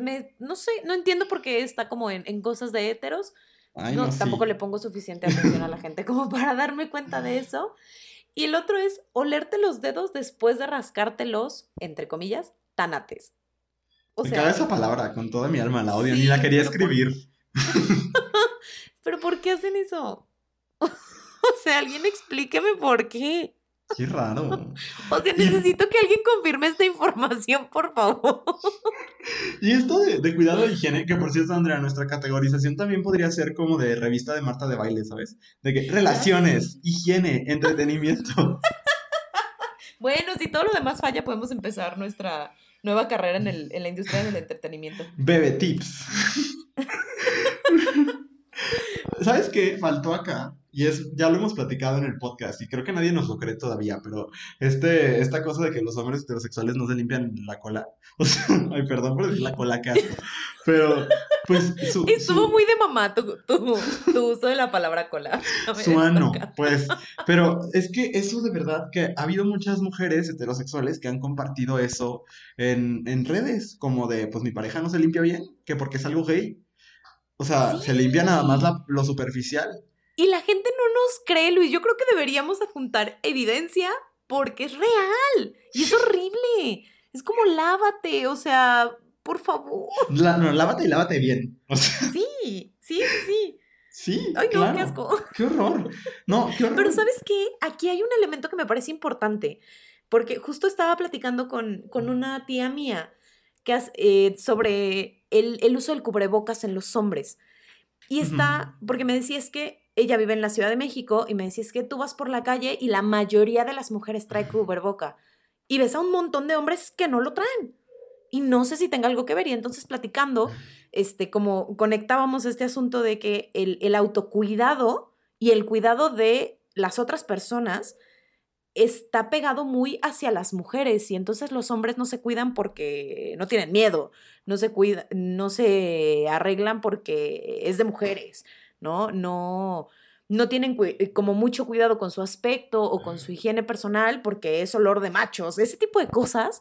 me- no sé, no entiendo por qué está como en, en cosas de héteros. Ay, no, no, sí. tampoco le pongo suficiente atención a la gente como para darme cuenta de eso. Y el otro es olerte los dedos después de rascártelos, entre comillas, tanates. O Me sea, caga esa palabra, con toda mi alma la odio, ni la quería por- escribir. ¿Pero por qué hacen eso? o sea, alguien explíqueme por qué. Qué raro. O sea, necesito que alguien confirme esta información, por favor. Y esto de, de cuidado de higiene, que por cierto, Andrea, nuestra categorización también podría ser como de revista de Marta de baile, ¿sabes? De que relaciones, higiene, entretenimiento. Bueno, si todo lo demás falla, podemos empezar nuestra nueva carrera en, el, en la industria del entretenimiento. Bebe tips. ¿Sabes qué faltó acá? Y es, ya lo hemos platicado en el podcast y creo que nadie nos lo cree todavía, pero este, esta cosa de que los hombres heterosexuales no se limpian la cola, o sea, ay, perdón por decir la cola acá, pero pues su, Estuvo su- muy de mamá tu, tu, tu uso de la palabra cola. Ver, su ano, pues, pero es que eso de verdad que ha habido muchas mujeres heterosexuales que han compartido eso en, en redes, como de, pues mi pareja no se limpia bien, que porque es algo gay. O sea, se limpia nada más la- lo superficial. Y la gente no nos cree, Luis. Yo creo que deberíamos adjuntar evidencia porque es real. Y es horrible. Es como lávate, o sea, por favor. La- no, lávate y lávate bien. O sea, Sí, sí, sí, sí. Ay, no, claro. qué asco. Qué horror. No, qué horror. Pero ¿sabes qué? Aquí hay un elemento que me parece importante, porque justo estaba platicando con, con una tía mía que has- eh, sobre el, el uso del cubrebocas en los hombres. Y está, porque me decía es que ella vive en la Ciudad de México y me decía es que tú vas por la calle y la mayoría de las mujeres trae cubreboca y ves a un montón de hombres que no lo traen. Y no sé si tenga algo que ver. Y entonces platicando, este, como conectábamos este asunto de que el, el autocuidado y el cuidado de las otras personas está pegado muy hacia las mujeres y entonces los hombres no se cuidan porque no tienen miedo, no se cuida, no se arreglan porque es de mujeres, ¿no? No no tienen eh, como mucho cuidado con su aspecto o con su higiene personal porque es olor de machos, ese tipo de cosas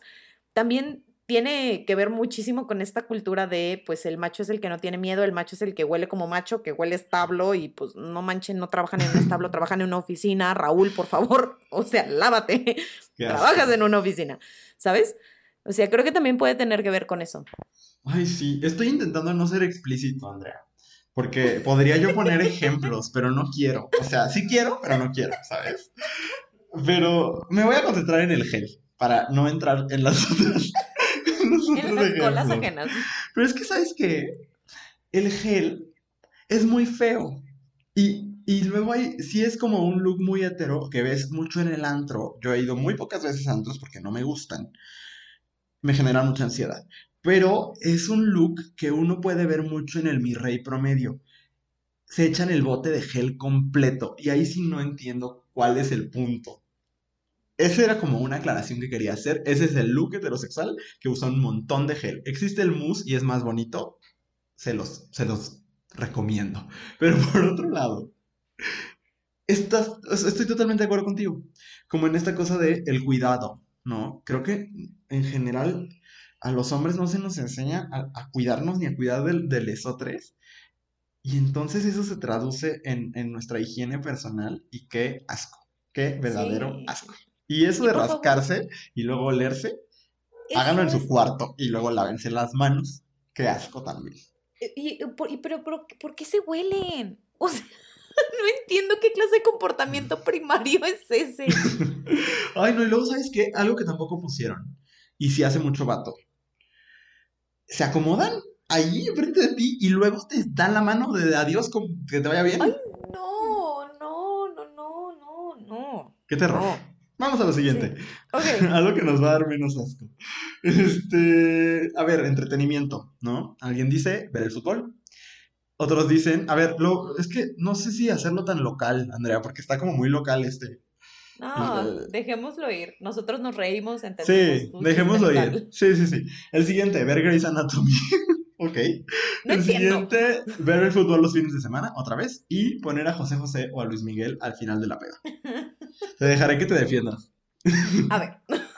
también tiene que ver muchísimo con esta cultura de, pues el macho es el que no tiene miedo, el macho es el que huele como macho, que huele establo y pues no manchen, no trabajan en un establo, trabajan en una oficina. Raúl, por favor, o sea, lávate, trabajas en una oficina, ¿sabes? O sea, creo que también puede tener que ver con eso. Ay, sí. Estoy intentando no ser explícito, Andrea. Porque podría yo poner ejemplos, pero no quiero. O sea, sí quiero, pero no quiero, ¿sabes? Pero me voy a concentrar en el gel para no entrar en las otras. en las colas ajenas. Pero es que, ¿sabes qué? El gel es muy feo. Y, y luego hay, sí es como un look muy hetero que ves mucho en el antro. Yo he ido muy pocas veces a antros porque no me gustan. Me generan mucha ansiedad. Pero es un look que uno puede ver mucho en el Mi Rey promedio. Se echan el bote de gel completo. Y ahí sí no entiendo cuál es el punto. Esa era como una aclaración que quería hacer. Ese es el look heterosexual que usa un montón de gel. Existe el mousse y es más bonito. Se los, se los recomiendo. Pero por otro lado, estás, estoy totalmente de acuerdo contigo. Como en esta cosa de el cuidado, ¿no? Creo que en general a los hombres no se nos enseña a, a cuidarnos ni a cuidar del, de lesotres. Y entonces eso se traduce en, en nuestra higiene personal y qué asco, qué verdadero Sí. asco. Y eso de rascarse y luego olerse, háganlo en su es- cuarto y luego lávense las manos. Qué asco también. Y, pero, pero, ¿por qué se huelen? O sea, no entiendo qué clase de comportamiento primario es ese. Ay, no, y luego, ¿sabes qué? Algo que tampoco pusieron. Y si hace mucho vato. Se acomodan ahí enfrente de ti y luego te dan la mano de adiós, con, que te vaya bien. Ay, no, no, no, no, no, no. Qué terror. No. Vamos a lo siguiente. Ok. Algo que nos va a dar menos asco. Este, a ver, entretenimiento, ¿no? Alguien dice ver el fútbol. Otros dicen, a ver, lo, es que no sé si hacerlo tan local, Andrea, porque está como muy local este. No, dejémoslo ir. Nosotros nos reímos, entendemos. Sí, dejémoslo ir. Sí, sí, sí. El siguiente, ver Grey's Anatomy. ok. No el entiendo. siguiente, ver el fútbol los fines de semana, otra vez, y poner a José José o a Luis Miguel al final de la peda. Te dejaré que te defiendas. A ver.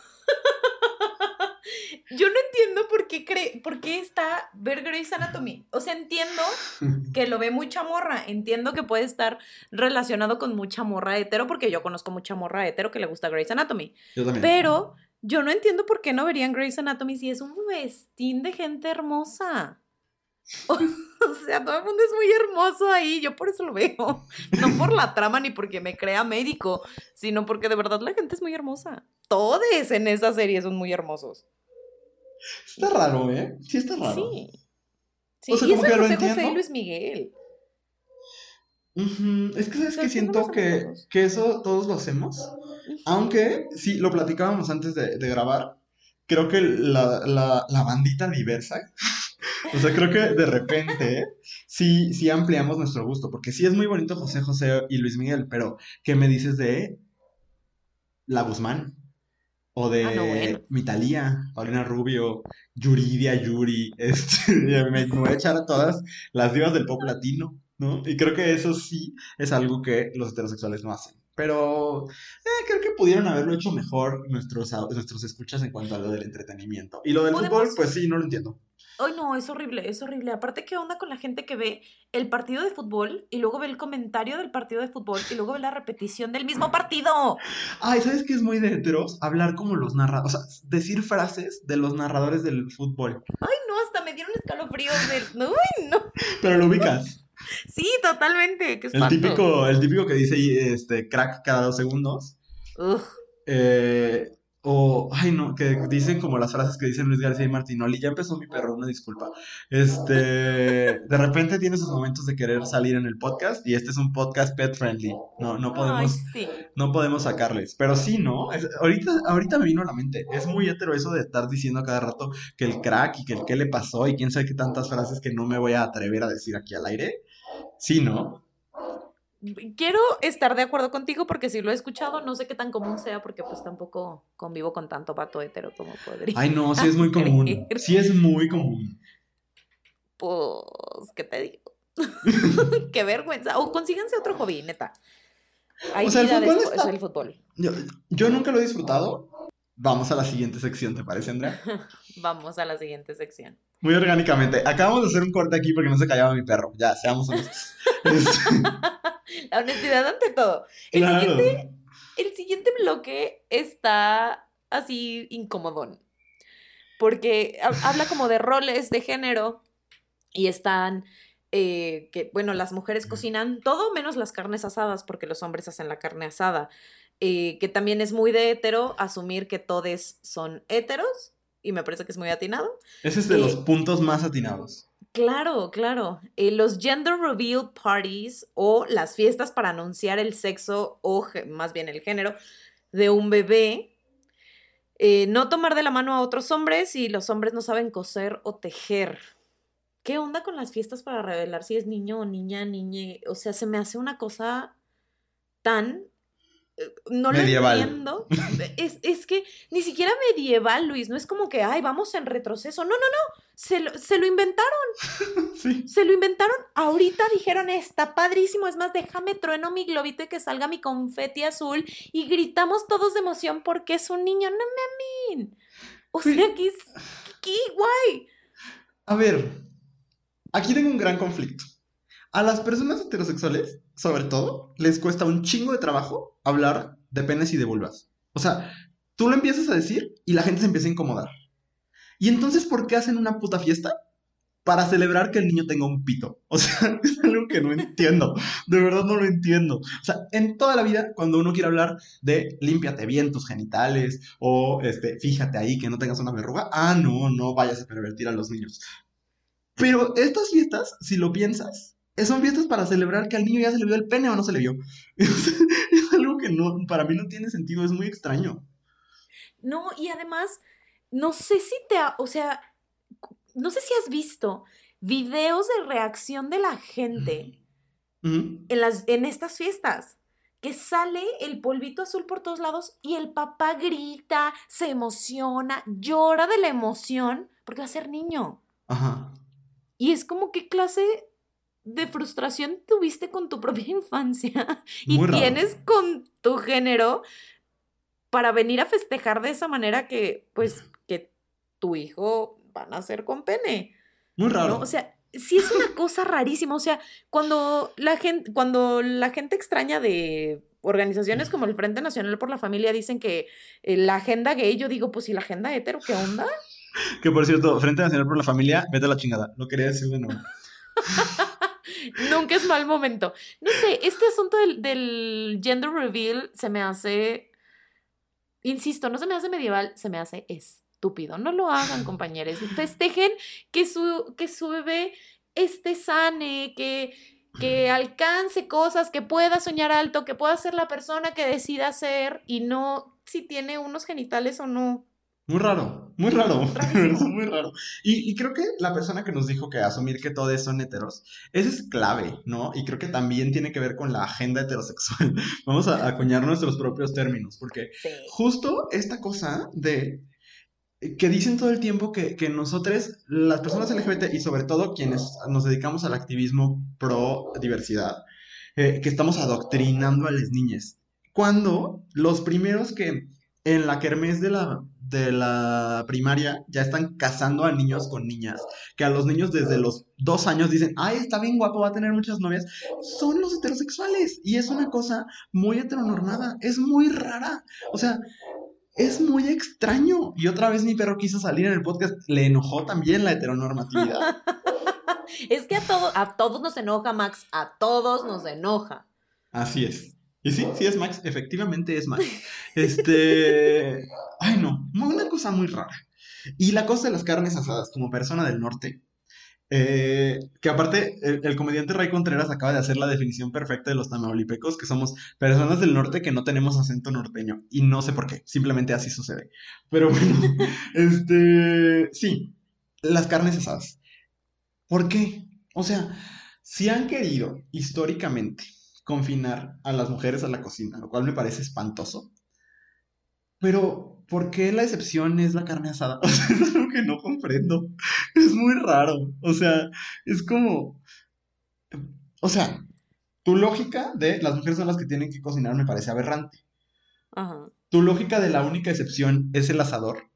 Yo no entiendo por qué cree, por qué está ver Grey's Anatomy. O sea, entiendo que lo ve mucha morra. Entiendo que puede estar relacionado con mucha morra hetero, porque yo conozco mucha morra hetero que le gusta Grey's Anatomy. Yo también. Pero yo no entiendo por qué no verían Grey's Anatomy si es un festín de gente hermosa. O sea, todo el mundo es muy hermoso ahí, yo por eso lo veo. No por la trama ni porque me crea médico, sino porque de verdad la gente es muy hermosa. Todos en esa serie son muy hermosos. Está raro, ¿eh? Sí está raro. Sí. Sí, O sea, y como eso que lo José José y entiendo. Luis Miguel. Es que sabes que siento que, que eso todos lo hacemos. Aunque, sí, lo platicábamos antes de, de grabar. Creo que la, la, la bandita diversa. O sea, creo que de repente sí, sí ampliamos nuestro gusto. Porque sí es muy bonito José José y Luis Miguel. Pero, ¿qué me dices de La Guzmán? O de Ah, no, bueno. Paulina Rubio, Yuridia Yuri. Este, me, me voy a echar a todas las divas del pop latino, ¿no? Y creo que eso sí es algo que los heterosexuales no hacen. Pero eh, creo que pudieron haberlo hecho mejor nuestros, nuestros escuchas en cuanto a lo del entretenimiento. Y lo del fútbol, pues sí, no lo entiendo. Ay, no, es horrible, es horrible. Aparte, ¿qué onda con la gente que ve el partido de fútbol y luego ve el comentario del partido de fútbol y luego ve la repetición del mismo partido? Ay, ¿sabes qué es muy de heteros? Hablar como los narradores, o sea, decir frases de los narradores del fútbol. Ay, no, hasta me dieron escalofríos de... Uy, no. Pero lo ubicas. Sí, totalmente, qué El típico, el típico que dice este crack cada dos segundos. Ugh. Eh, o, ay no, que dicen como las frases que dicen Luis García y Martinoli. Ya empezó mi perro, una disculpa. Este, de repente tiene sus momentos de querer salir en el podcast y este es un podcast pet friendly. No, no Ay, podemos, sí. no podemos sacarles. Pero sí, ¿no? Es- ahorita, ahorita me vino a la mente. Es muy hetero eso de estar diciendo cada rato que el crack y que el qué le pasó y quién sabe qué tantas frases que no me voy a atrever a decir aquí al aire. Sí, ¿no? Quiero estar de acuerdo contigo porque si lo he escuchado, no sé qué tan común sea porque pues tampoco convivo con tanto vato hetero como podría. Ay, no, sí es muy común. creer. Sí es muy común. Pues, ¿qué te digo? qué vergüenza. O consíganse otro hobby, neta. Hay O sea, el fútbol está- del fútbol. Yo, yo nunca lo he disfrutado. Vamos a la siguiente sección, ¿te parece, Andrea? Vamos a la siguiente sección. Muy orgánicamente. Acabamos de hacer un corte aquí porque no se callaba mi perro. Ya, seamos honestos. La honestidad ante todo. El, claro. siguiente, el siguiente bloque está así incomodón. Porque ha- habla como de roles de género y están eh, que, bueno, las mujeres cocinan todo menos las carnes asadas porque los hombres hacen la carne asada. Eh, que también es muy de hetero asumir que todos son heteros y me parece que es muy atinado. Ese es de Eh, los puntos más atinados. Claro, claro. Eh, los gender reveal parties o las fiestas para anunciar el sexo o más bien el género de un bebé. Eh, no tomar de la mano a otros hombres y los hombres no saben coser o tejer. ¿Qué onda con las fiestas para revelar si es niño o niña, niñe? O sea, se me hace una cosa tan... No Medieval. lo entiendo. Es, es que ni siquiera medieval, Luis. No es como que, ay, vamos en retroceso. No, no, no. Se lo, se lo inventaron. Sí. Se lo inventaron. Ahorita dijeron, está padrísimo. Es más, déjame trueno mi globito y que salga mi confeti azul. Y gritamos todos de emoción porque es un niño. No mames. O Sí. sea, que es... ¡Qué guay! A ver, aquí tengo un gran conflicto. A las personas heterosexuales, sobre todo, les cuesta un chingo de trabajo hablar de penes y de vulvas. O sea, tú lo empiezas a decir y la gente se empieza a incomodar. ¿Y entonces por qué hacen una puta fiesta? Para celebrar que el niño tenga un pito. O sea, es algo que no entiendo. De verdad no lo entiendo. O sea, en toda la vida, cuando uno quiere hablar de límpiate bien tus genitales o este, fíjate ahí que no tengas una verruga, ah, no, no vayas a pervertir a los niños. Pero estas fiestas, si lo piensas, son fiestas para celebrar que al niño ya se le vio el pene o no se le vio. Es algo que no, para mí no tiene sentido, es muy extraño. No, y además, no sé si te... ha- O sea, no sé si has visto videos de reacción de la gente en, las, en estas fiestas. Que sale el polvito azul por todos lados y el papá grita, se emociona, llora de la emoción porque va a ser niño. Ajá. Y es como qué clase de frustración tuviste con tu propia infancia y Muy raro. tienes con tu género para venir a festejar de esa manera que, pues, que tu hijo va a nacer con pene. Muy raro. ¿no? O sea, sí es una cosa rarísima. O sea, cuando la gente, cuando la gente extraña de organizaciones como el Frente Nacional por la Familia dicen que eh, la agenda gay, yo digo, pues, ¿y la agenda hetero qué onda? Que por cierto, Frente Nacional por la Familia, vete a la chingada. Lo quería decir de nuevo. Nunca es mal momento. No sé, este asunto del, del gender reveal se me hace. Insisto, no se me hace medieval, se me hace estúpido. No lo hagan, compañeros. Festejen que su, que su bebé esté sane, que, que alcance cosas, que pueda soñar alto, que pueda ser la persona que decida ser y no si tiene unos genitales o no. Muy raro, muy raro, muy raro. Y, y creo que la persona que nos dijo que asumir que todos son heteros, eso es clave, ¿no? Y creo que también tiene que ver con la agenda heterosexual. Vamos a acuñar nuestros propios términos, porque Sí. justo esta cosa de que dicen todo el tiempo que, que nosotros, las personas LGBT y sobre todo quienes nos dedicamos al activismo pro diversidad, eh, que estamos adoctrinando a las niñas. Cuando los primeros que en la kermés de la, de la primaria ya están casando a niños con niñas, que a los niños desde los dos años dicen, ay, está bien guapo, va a tener muchas novias, son los heterosexuales. Y es una cosa muy heteronormada, es muy rara. O sea, es muy extraño. Y otra vez mi perro quiso salir en el podcast, le enojó también la heteronormatividad. Es que a, todo, a todos nos enoja, Max. A todos nos enoja. Así es. Y sí, sí es Max, efectivamente es Max. Este. Ay, no, una cosa muy rara. Y la cosa de las carnes asadas, como persona del norte, eh, que aparte el, el comediante Ray Contreras acaba de hacer la definición perfecta de los tamaulipecos, que somos personas del norte que no tenemos acento norteño. Y no sé por qué, simplemente así sucede. Pero bueno, este. Sí, las carnes asadas. ¿Por qué? O sea, si han querido históricamente confinar a las mujeres a la cocina, lo cual me parece espantoso. Pero, ¿por qué la excepción es la carne asada? O sea, es algo que no comprendo. Es muy raro. O sea, es como... O sea, tu lógica de las mujeres son las que tienen que cocinar me parece aberrante. Ajá. Tu lógica de la única excepción es el asador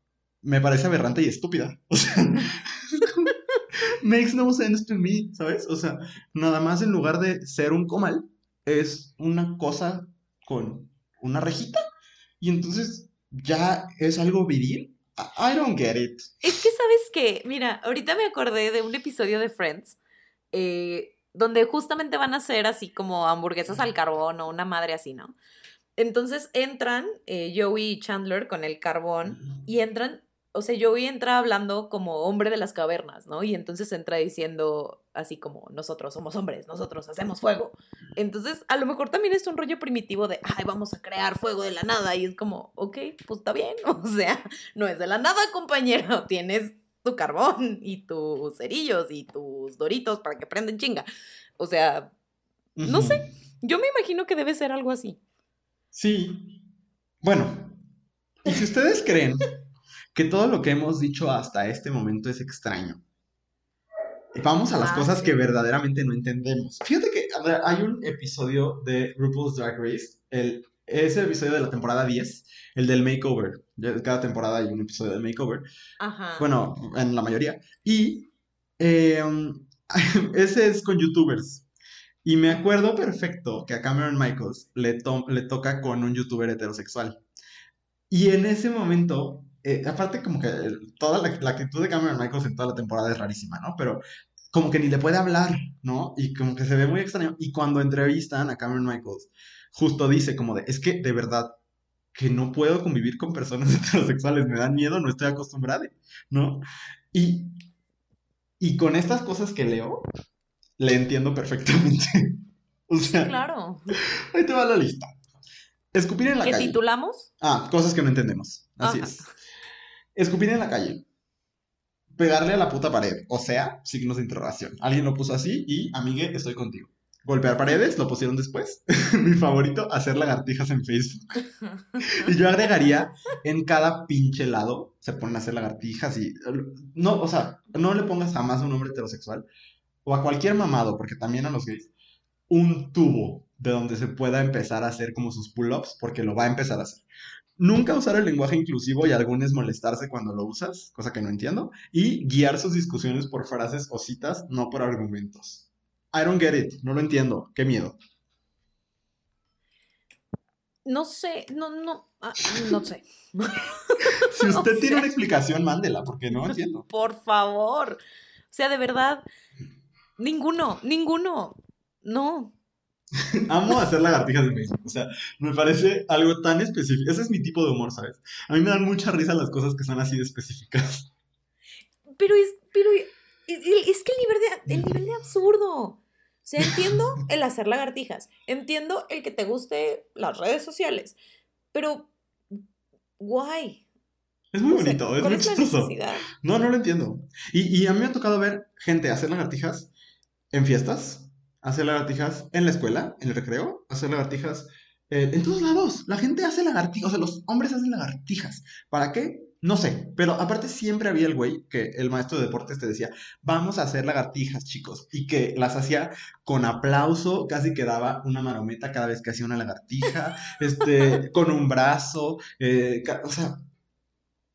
me parece aberrante y estúpida. O sea, makes no sense to me, ¿sabes? O sea, nada más en lugar de ser un comal, es una cosa con una rejita. Y entonces ya es algo viril. I don't get it. Es que, ¿sabes qué? Mira, ahorita me acordé de un episodio de Friends eh, donde justamente van a hacer así como hamburguesas al carbón o una madre así, ¿no? Entonces entran eh, Joey y Chandler con el carbón y entran, o sea, Joey entra hablando como hombre de las cavernas, ¿no? Y entonces entra diciendo así como nosotros somos hombres, nosotros hacemos fuego. Entonces, a lo mejor también es un rollo primitivo de, ay, vamos a crear fuego de la nada. Y es como, ok, pues está bien. O sea, no es de la nada, compañero. Tienes tu carbón y tus cerillos y tus doritos para que prenden chinga. O sea, no sé. yo me imagino que debe ser algo así. Sí. Bueno, y si ustedes creen que todo lo que hemos dicho hasta este momento es extraño, vamos a las Ah, cosas sí. que verdaderamente no entendemos. Fíjate que ver, hay un episodio de RuPaul's Drag Race, el, es el episodio de la temporada 10, el del makeover. Cada temporada hay un episodio del makeover. Ajá. Bueno, en la mayoría. Y eh, ese es con youtubers. Y me acuerdo perfecto que a Cameron Michaels le, to- le toca con un youtuber heterosexual. Y en ese momento, eh, aparte como que toda la, la actitud de Cameron Michaels en toda la temporada es rarísima, ¿no? Pero como que ni le puede hablar, ¿no? Y como que se ve muy extraño. Y cuando entrevistan a Cameron Michaels, justo dice como de, es que de verdad que no puedo convivir con personas heterosexuales, me dan miedo, no estoy acostumbrada, ¿no? Y, y con estas cosas que leo, le entiendo perfectamente. O sea, Claro. ahí te va la lista. Escupir en la ¿Qué calle. titulamos? Ah, cosas que no entendemos. Así Ajá. es. Escupir en la calle. Pegarle a la puta pared. O sea, signos de interrogación. Alguien lo puso así y, amigue, estoy contigo. Golpear paredes, lo pusieron después. Mi favorito, hacer lagartijas en Facebook. Y yo agregaría, en cada pinche lado se ponen a hacer lagartijas y... No, o sea, no le pongas jamás a un hombre heterosexual o a cualquier mamado, porque también a los gays, un tubo de donde se pueda empezar a hacer como sus pull-ups, porque lo va a empezar a hacer. Nunca usar el lenguaje inclusivo y algunos molestarse cuando lo usas, cosa que no entiendo, y guiar sus discusiones por frases o citas, no por argumentos. I don't get it, no lo entiendo, qué miedo. No sé, no, no, ah, no sé. Si usted tiene una explicación, mándela, porque no entiendo. Por favor. O sea, de verdad, ninguno, ninguno. No. Amo hacer lagartijas de Facebook. O sea, me parece algo tan específico. Ese es mi tipo de humor, ¿sabes? A mí me dan mucha risa las cosas que son así de específicas. Pero es, pero es, es- es que el nivel de, el nivel de absurdo. O sea, entiendo el hacer lagartijas. Entiendo el que te guste las redes sociales. Pero, guay. Es muy O sea, bonito, es ¿Cuál muy chistoso. No, no lo entiendo. Y, y a mí me ha tocado ver gente hacer lagartijas en fiestas, hacer lagartijas en la escuela, en el recreo, hacer lagartijas eh, en todos lados. La gente hace lagartijas, o sea, los hombres hacen lagartijas. ¿Para qué? No sé, pero aparte siempre había el güey que el maestro de deportes te decía, vamos a hacer lagartijas, chicos, y que las hacía con aplauso, casi que daba una marometa cada vez que hacía una lagartija, este, con un brazo, eh, o sea,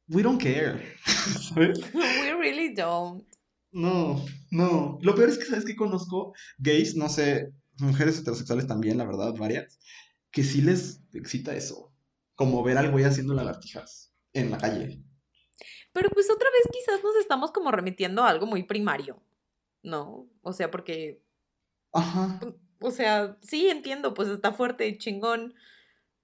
we don't care. We really don't. No, no. Lo peor es que, ¿sabes que Conozco gays, no sé, mujeres heterosexuales también, la verdad, varias, que sí les excita eso. Como ver al güey haciendo lagartijas en la calle. Pero pues otra vez quizás nos estamos como remitiendo a algo muy primario. ¿No? O sea, porque Ajá. O sea, sí entiendo, pues está fuerte, chingón.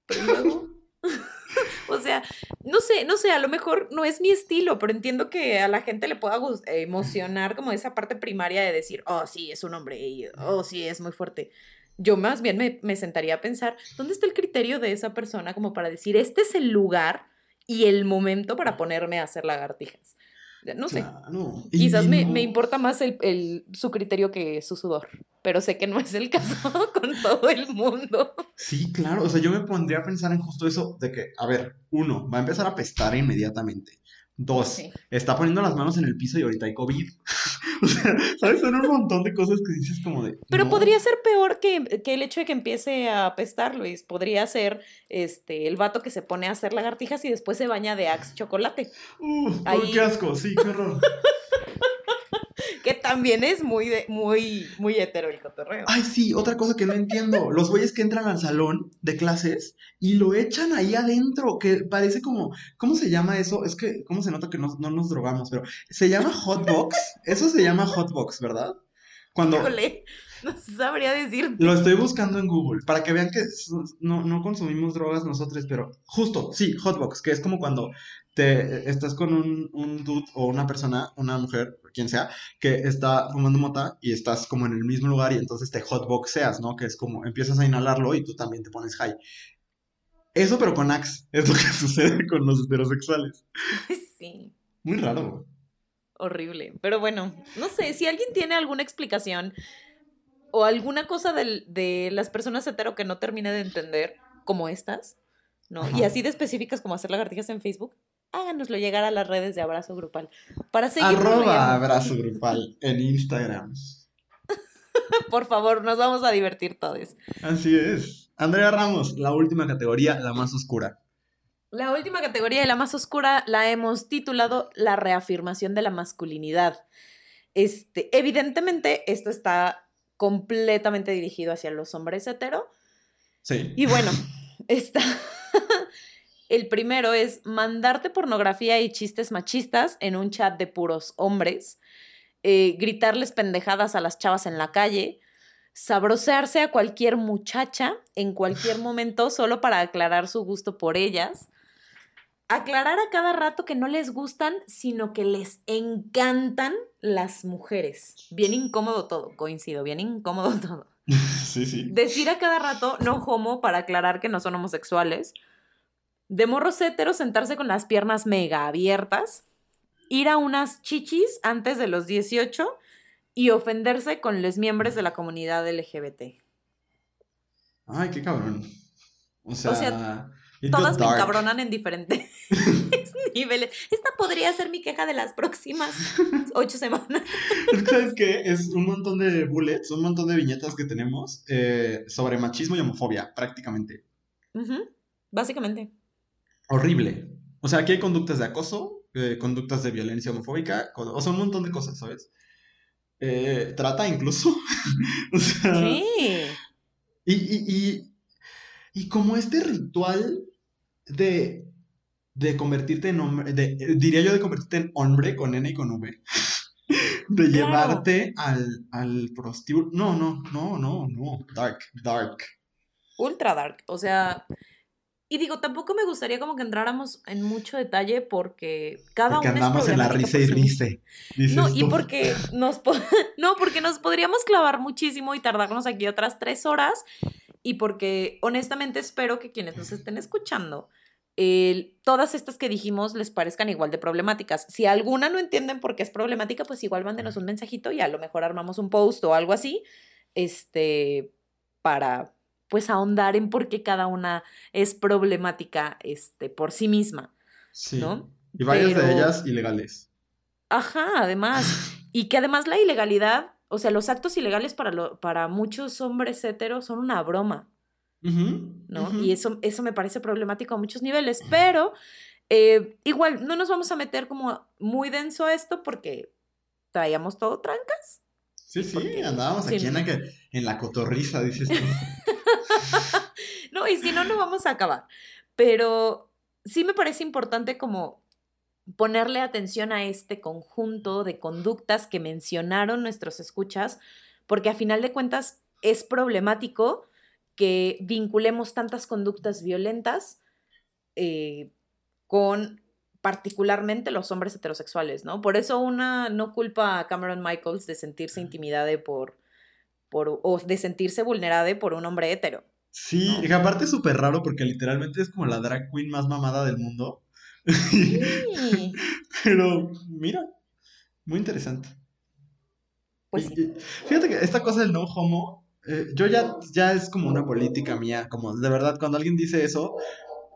Pero luego. o sea, no sé, no sé, a lo mejor no es mi estilo, pero entiendo que a la gente le pueda eh, emocionar como esa parte primaria de decir, oh, sí, es un hombre, y oh, sí, es muy fuerte. Yo más bien me, me sentaría a pensar, ¿dónde está el criterio de esa persona como para decir, este es el lugar y el momento para ponerme a hacer lagartijas? No sé. Claro. Y- Quizás y me, no- me importa más el, el- su criterio que su sudor, pero sé que no es el caso con todo el mundo. Sí, claro. O sea, yo me pondría a pensar en justo eso de que, a ver, uno, va a empezar a pestar inmediatamente. Dos, Sí. está poniendo las manos en el piso y ahorita hay COVID. o sea, ¿sabes? Son un montón de cosas que dices como de. Pero no. podría ser peor que, que el hecho de que empiece a apestar, Luis. Podría ser este, el vato que se pone a hacer lagartijas y después se baña de Axe chocolate, Uf, Ahí- qué asco, sí, qué horror. también es muy, de, muy, muy hetero el cotorreo. Ay, sí, otra cosa que no entiendo. Los güeyes que entran al salón de clases y lo echan ahí adentro, que parece como, ¿cómo se llama eso? Es que, ¿cómo se nota que no, no nos drogamos? Pero, ¿se llama hotbox? Eso se llama hotbox, ¿verdad? Cuando Híjole, no sabría decir. lo estoy buscando en Google, para que vean que no, no consumimos drogas nosotros, pero justo, sí, hotbox, que es como cuando te estás con un, un dude o una persona, una mujer, quien sea, que está fumando mota y estás como en el mismo lugar y entonces te hotboxeas, ¿no? Que es como empiezas a inhalarlo y tú también te pones high. Eso, pero con Axe, es lo que sucede con los heterosexuales. Sí. Muy raro. Horrible. Pero bueno, no sé, si alguien tiene alguna explicación o alguna cosa del- de las personas hetero que no termine de entender, como estas, ¿no? Y así de específicas como hacer lagartijas en Facebook, háganoslo llegar a las redes de Abrazo Grupal. Para seguir Arroba abrazo grupal en Instagram. Por favor, nos vamos a divertir todos. Así es. Andrea Ramos, la última categoría, la más oscura. La última categoría y la más oscura la hemos titulado la reafirmación de la masculinidad. Este, evidentemente, esto está completamente dirigido hacia los hombres hetero. Sí. Y bueno, está. El primero es mandarte pornografía y chistes machistas en un chat de puros hombres, eh, gritarles pendejadas a las chavas en la calle, sabrosearse a cualquier muchacha en cualquier momento solo para aclarar su gusto por ellas, aclarar a cada rato que no les gustan, sino que les encantan las mujeres. Bien incómodo todo, coincido, bien incómodo todo. Sí, sí. Decir a cada rato no homo para aclarar que no son homosexuales. De morros héteros sentarse con las piernas mega abiertas. Ir a unas chichis antes de los 18 y ofenderse con los miembros de la comunidad LGBT. Ay, qué cabrón. O sea, Todas me encabronan en diferentes niveles. Esta podría ser mi queja de las próximas ocho semanas. Es que, ¿sabes qué? Es un montón de bullets, un montón de viñetas que tenemos eh, sobre machismo y homofobia, prácticamente. Básicamente. Horrible. O sea, aquí hay conductas de acoso, eh, conductas de violencia homofóbica, o sea, un montón de cosas, ¿sabes? Eh, trata incluso. o sea, Sí. Y, y, y, y como este ritual de de convertirte en hombre, de, diría yo de convertirte en hombre con N y con V. De llevarte al, al prostíbulo. No, no, no, no, no. Dark, dark. Ultra dark. O sea, y digo, tampoco me gustaría como que entráramos en mucho detalle porque cada Porque uno es andamos en la risa y risa. No, y tú. porque nos po- no, porque nos podríamos clavar muchísimo y tardarnos aquí otras tres horas. Y porque honestamente espero que quienes nos estén escuchando, todas estas que dijimos les parezcan igual de problemáticas. Si alguna no entienden por qué es problemática, pues igual mándenos un mensajito y a lo mejor armamos un post o algo así, este, para pues ahondar en por qué cada una es problemática, este, por sí misma, Sí. ¿no? Y varias de ellas ilegales. Ajá, además. Y que además la ilegalidad, o sea, los actos ilegales para, lo- para muchos hombres heteros son una broma, ¿no? Y eso, eso me parece problemático a muchos niveles, pero eh, igual no nos vamos a meter como muy denso a esto porque traíamos todo trancas. Sí, sí, porque- andábamos sí, aquí en la, en la cotorriza, dices tú. No, y si no, no vamos a acabar. Pero sí me parece importante como ponerle atención a este conjunto de conductas que mencionaron nuestros escuchas, porque a final de cuentas es problemático que vinculemos tantas conductas violentas eh, con particularmente los hombres heterosexuales, ¿no? Por eso una no culpa a Cameron Michaels de sentirse intimidada por, por o de sentirse vulnerada por un hombre hetero. Sí, No. y aparte es súper raro porque literalmente es como la drag queen más mamada del mundo. Sí. Pero mira, muy interesante. Pues sí. fíjate que esta cosa del no homo, eh, yo ya, ya es como una política mía, como de verdad, cuando alguien dice eso,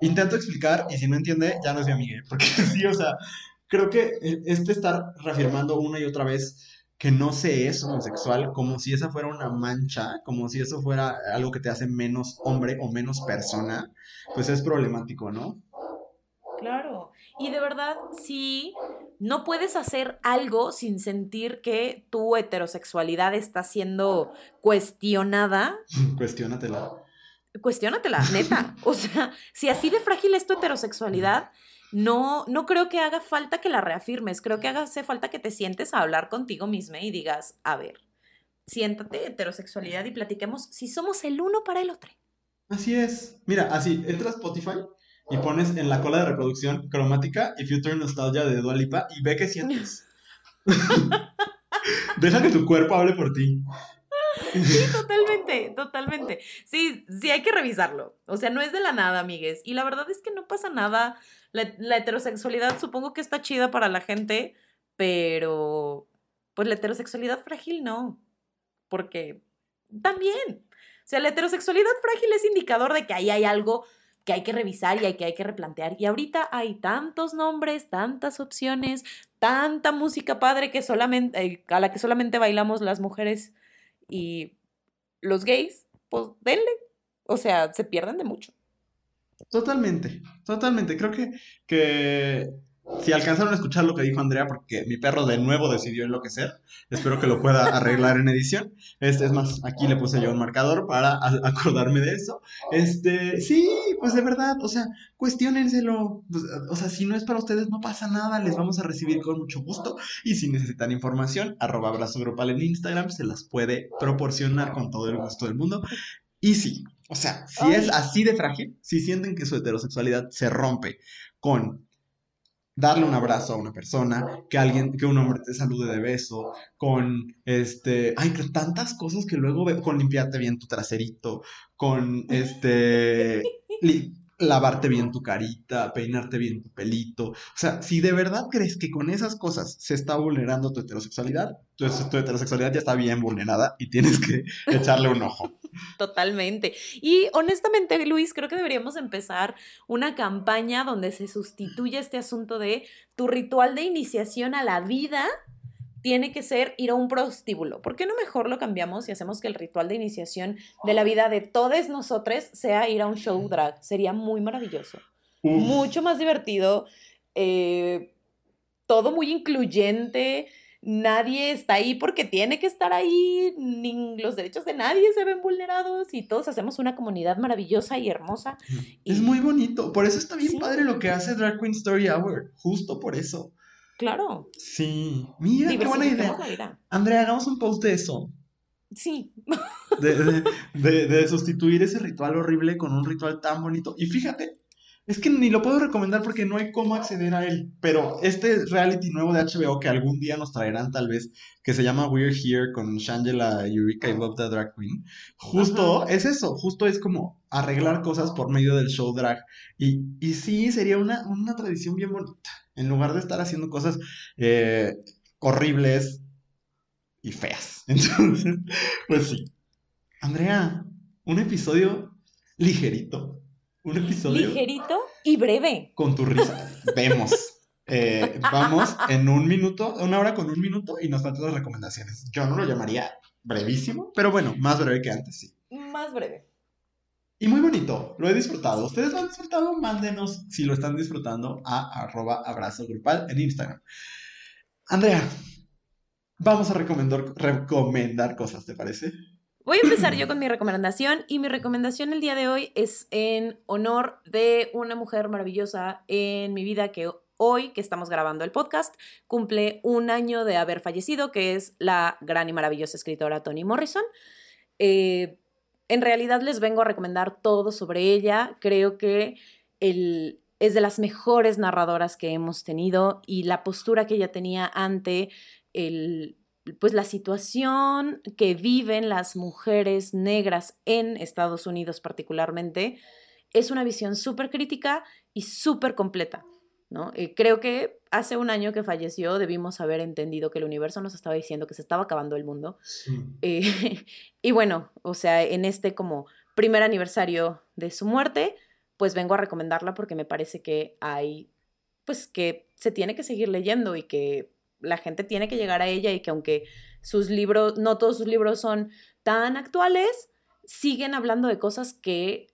intento explicar y si no entiende, ya no es mi amiga, porque sí, o sea, creo que este estar reafirmando una y otra vez que no se es homosexual, como si esa fuera una mancha, como si eso fuera algo que te hace menos hombre o menos persona, pues es problemático, ¿no? Claro. Y de verdad, sí, no puedes hacer algo sin sentir que tu heterosexualidad está siendo cuestionada. Cuestiónatela. Cuestiónatela, neta. O sea, si así de frágil es tu heterosexualidad, no, no creo que haga falta que la reafirmes. Creo que hace falta que te sientes a hablar contigo misma y digas, a ver, siéntate heterosexualidad y platiquemos si somos el uno para el otro. Así es. Mira, así, entra a Spotify y pones en la cola de reproducción cromática y Future Nostalgia de Dua Lipa y ve qué sientes. Deja que tu cuerpo hable por ti. Sí, totalmente, totalmente. Sí, sí hay que revisarlo. O sea, no es de la nada, amigues. Y la verdad es que no pasa nada. La, la heterosexualidad supongo que está chida para la gente, pero pues la heterosexualidad frágil no. Porque también. O sea, la heterosexualidad frágil es indicador de que ahí hay algo que hay que revisar y hay que, hay que replantear. Y ahorita hay tantos nombres, tantas opciones, tanta música padre que solamente, eh, a la que solamente bailamos las mujeres y los gays, pues denle. O sea, se pierden de mucho. Totalmente, totalmente. Creo que, que si alcanzaron a escuchar lo que dijo Andrea, porque mi perro de nuevo decidió enloquecer, espero que lo pueda arreglar en edición. Este, es más, aquí le puse yo un marcador para acordarme de eso. Este, sí, pues de verdad, o sea, cuestiónenselo. Pues, o sea, si no es para ustedes, no pasa nada, les vamos a recibir con mucho gusto. Y si necesitan información, arroba abrazo grupal en Instagram, se las puede proporcionar con todo el gusto del mundo. Y sí, o sea, si Ay. es así de frágil, si sienten que su heterosexualidad se rompe con darle un abrazo a una persona, que alguien, que un hombre te salude de beso, con este, ay, tantas cosas que luego ve- con limpiarte bien tu traserito, con este, lavarte bien tu carita, peinarte bien tu pelito. O sea, si de verdad crees que con esas cosas se está vulnerando tu heterosexualidad, tu, tu heterosexualidad ya está bien vulnerada y tienes que echarle un ojo. Totalmente. Y honestamente, Luis, creo que deberíamos empezar una campaña donde se sustituya este asunto de tu ritual de iniciación a la vida tiene que ser ir a un prostíbulo. ¿Por qué no mejor lo cambiamos y hacemos que el ritual de iniciación de la vida de todos nosotros sea ir a un show drag? Sería muy maravilloso. Uf. Mucho más divertido, eh, todo muy incluyente. nadie está ahí porque tiene que estar ahí, ni los derechos de nadie se ven vulnerados y todos hacemos una comunidad maravillosa y hermosa. Es Y- muy bonito. Por eso está bien Sí. padre lo que hace Drag Queen Story Hour. Justo por eso. Claro, Sí. Mira, qué buena idea. Andrea, hagamos un post de eso. Sí, De, de- de- de sustituir ese ritual horrible con un ritual tan bonito. Y fíjate, es que ni lo puedo recomendar porque no hay cómo acceder a él. Pero este reality nuevo de HBO que algún día nos traerán, tal vez, que se llama We're Here con Shangela, Eureka y Bob the Drag Queen, justo es eso. Justo es como arreglar cosas por medio del show drag. Y, y sí, sería una, una tradición bien bonita. En lugar de estar haciendo cosas eh, horribles y feas. Entonces, pues sí. Andrea, un episodio ligerito. Un episodio ligerito y breve. con tu risa. Vemos. Eh, vamos en un minuto, una hora con un minuto y nos faltan las recomendaciones. Yo no lo llamaría brevísimo, pero bueno, más breve que antes, sí. Más breve. Y muy bonito, lo he disfrutado. ¿Ustedes lo han disfrutado? Mándenos si lo están disfrutando a arroba abrazo grupal en Instagram. Andrea, vamos a recomendar, recomendar cosas, ¿te parece? Voy a empezar yo con mi recomendación y mi recomendación el día de hoy es en honor de una mujer maravillosa en mi vida que hoy que estamos grabando el podcast cumple un año de haber fallecido, que es la gran y maravillosa escritora Toni Morrison. Eh, en realidad les vengo a recomendar todo sobre ella. Creo que el, es de las mejores narradoras que hemos tenido y la postura que ella tenía ante el, pues la situación que viven las mujeres negras en Estados Unidos particularmente es una visión súper crítica y súper completa. ¿No? Eh, creo que hace un año que falleció debimos haber entendido que el universo nos estaba diciendo que se estaba acabando el mundo. Eh, y bueno, o sea, en este como primer aniversario de su muerte, pues vengo a recomendarla porque me parece que hay, pues que se tiene que seguir leyendo y que la gente tiene que llegar a ella y que aunque sus libros, no todos sus libros son tan actuales, siguen hablando de cosas que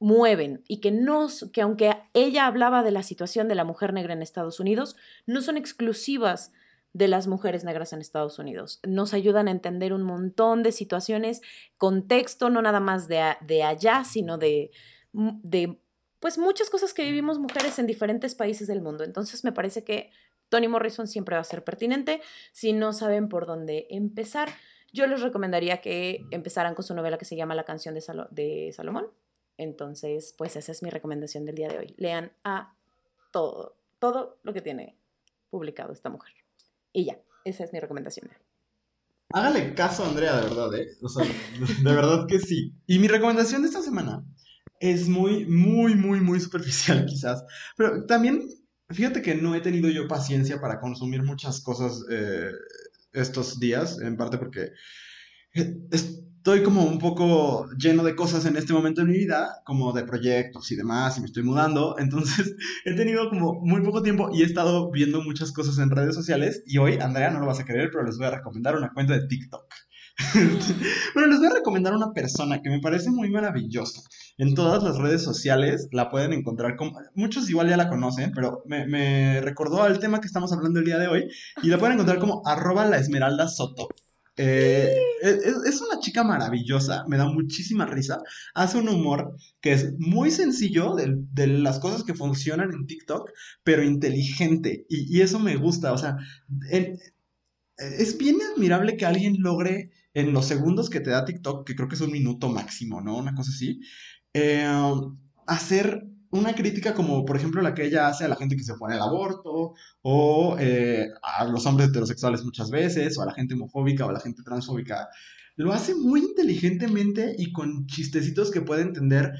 mueven y que no, que aunque ella hablaba de la situación de la mujer negra en Estados Unidos, no son exclusivas de las mujeres negras en Estados Unidos. Nos ayudan a entender un montón de situaciones, contexto, no nada más de, de allá, sino de, de, pues, muchas cosas que vivimos mujeres en diferentes países del mundo. Entonces, me parece que Toni Morrison siempre va a ser pertinente. Si no saben por dónde empezar, yo les recomendaría que empezaran con su novela que se llama La canción de, Salo de Salomón. Entonces, pues esa es mi recomendación del día de hoy. Lean a todo, todo lo que tiene publicado esta mujer. Y ya, esa es mi recomendación. Hágale caso Andrea, de verdad, ¿eh? O sea, de verdad que sí. Y mi recomendación de esta semana es muy, muy, muy, muy superficial quizás. Pero también, fíjate que no he tenido yo paciencia para consumir muchas cosas eh, estos días, en parte porque estoy como un poco lleno de cosas en este momento de mi vida, como de proyectos y demás, y me estoy mudando, entonces he tenido como muy poco tiempo y he estado viendo muchas cosas en redes sociales y hoy, Andrea, no lo vas a creer, pero les voy a recomendar una cuenta de TikTok. Pero les voy a recomendar una persona que me parece muy maravillosa. En todas las redes sociales la pueden encontrar como... Muchos igual ya la conocen, pero me, me recordó al tema que estamos hablando el día de hoy. Y la pueden encontrar como arroba la esmeralda soto. Eh, es, es, una chica maravillosa, me da muchísima risa. Hace un humor que es muy sencillo de, de las cosas que funcionan en TikTok, pero inteligente. Y, y eso me gusta. O sea, en, es bien admirable que alguien logre en los segundos que te da TikTok, que creo que es un minuto máximo, ¿no? Una cosa así, eh, hacer una crítica como, por ejemplo, la que ella hace a la gente que se opone al aborto, o eh, a los hombres heterosexuales muchas veces, o a la gente homofóbica, o a la gente transfóbica. Lo hace muy inteligentemente y con chistecitos que puede entender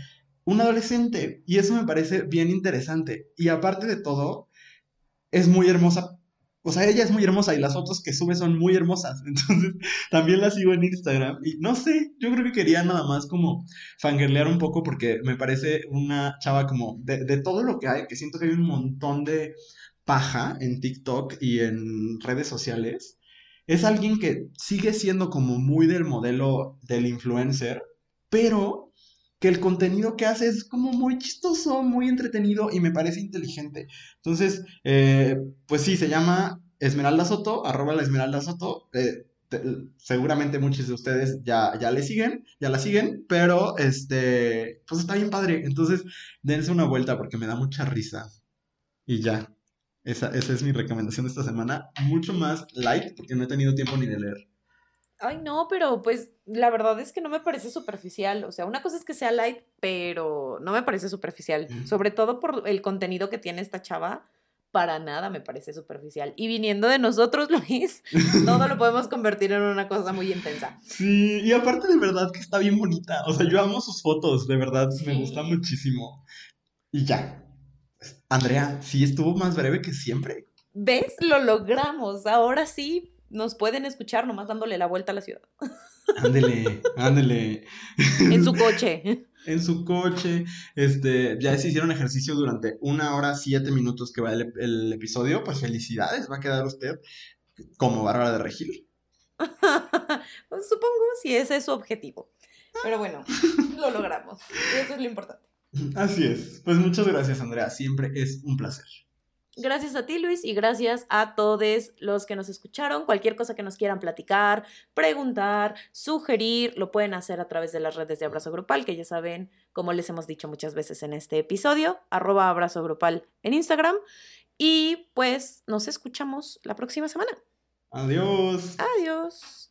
un adolescente. Y eso me parece bien interesante. Y aparte de todo, es muy hermosa o sea, ella es muy hermosa y las fotos que sube son muy hermosas. Entonces, también la sigo en Instagram. Y no sé, yo creo que quería nada más como fangirlear un poco porque me parece una chava como de, de, todo lo que hay, que siento que hay un montón de paja en TikTok y en redes sociales. Es alguien que sigue siendo como muy del modelo del influencer, pero que el contenido que hace es como muy chistoso, muy entretenido y me parece inteligente. Entonces, eh, pues sí, se llama Esmeralda Soto, arroba la Esmeralda Soto. eh, te- seguramente muchos de ustedes ya, ya le siguen, ya la siguen, pero este, pues está bien padre. Entonces, dense una vuelta porque me da mucha risa. Y ya. Esa, esa es mi recomendación de esta semana. Mucho más light, porque no he tenido tiempo ni de leer. Ay, no, pero pues la verdad es que no me parece superficial. O sea, una cosa es que sea light, pero no me parece superficial. Mm. Sobre todo por el contenido que tiene esta chava. Para nada me parece superficial. Y viniendo de nosotros, Luis, todo lo podemos convertir en una cosa muy intensa. Sí, y aparte de verdad que está bien bonita. O sea, yo amo sus fotos, de verdad, me Sí. gusta muchísimo. Y ya. Andrea, sí estuvo más breve que siempre. ¿Ves? Lo logramos. Ahora sí nos pueden escuchar nomás dándole la vuelta a la ciudad. Ándele, ándele. En su coche. En su coche. Este, ya se hicieron ejercicio durante una hora, siete minutos que va el, el episodio. Pues felicidades, va a quedar usted como Bárbara de Regil. Pues supongo si ese es su objetivo. Pero bueno, lo logramos. Y eso es lo importante. Así es. Pues muchas gracias, Andrea. Siempre es un placer. Gracias a ti, Luis, y gracias a todos los que nos escucharon. Cualquier cosa que nos quieran platicar, preguntar, sugerir, lo pueden hacer a través de las redes de Abrazo Grupal, que ya saben, como les hemos dicho muchas veces en este episodio, arroba Abrazo Grupal en Instagram. Y pues nos escuchamos la próxima semana. Adiós. Adiós.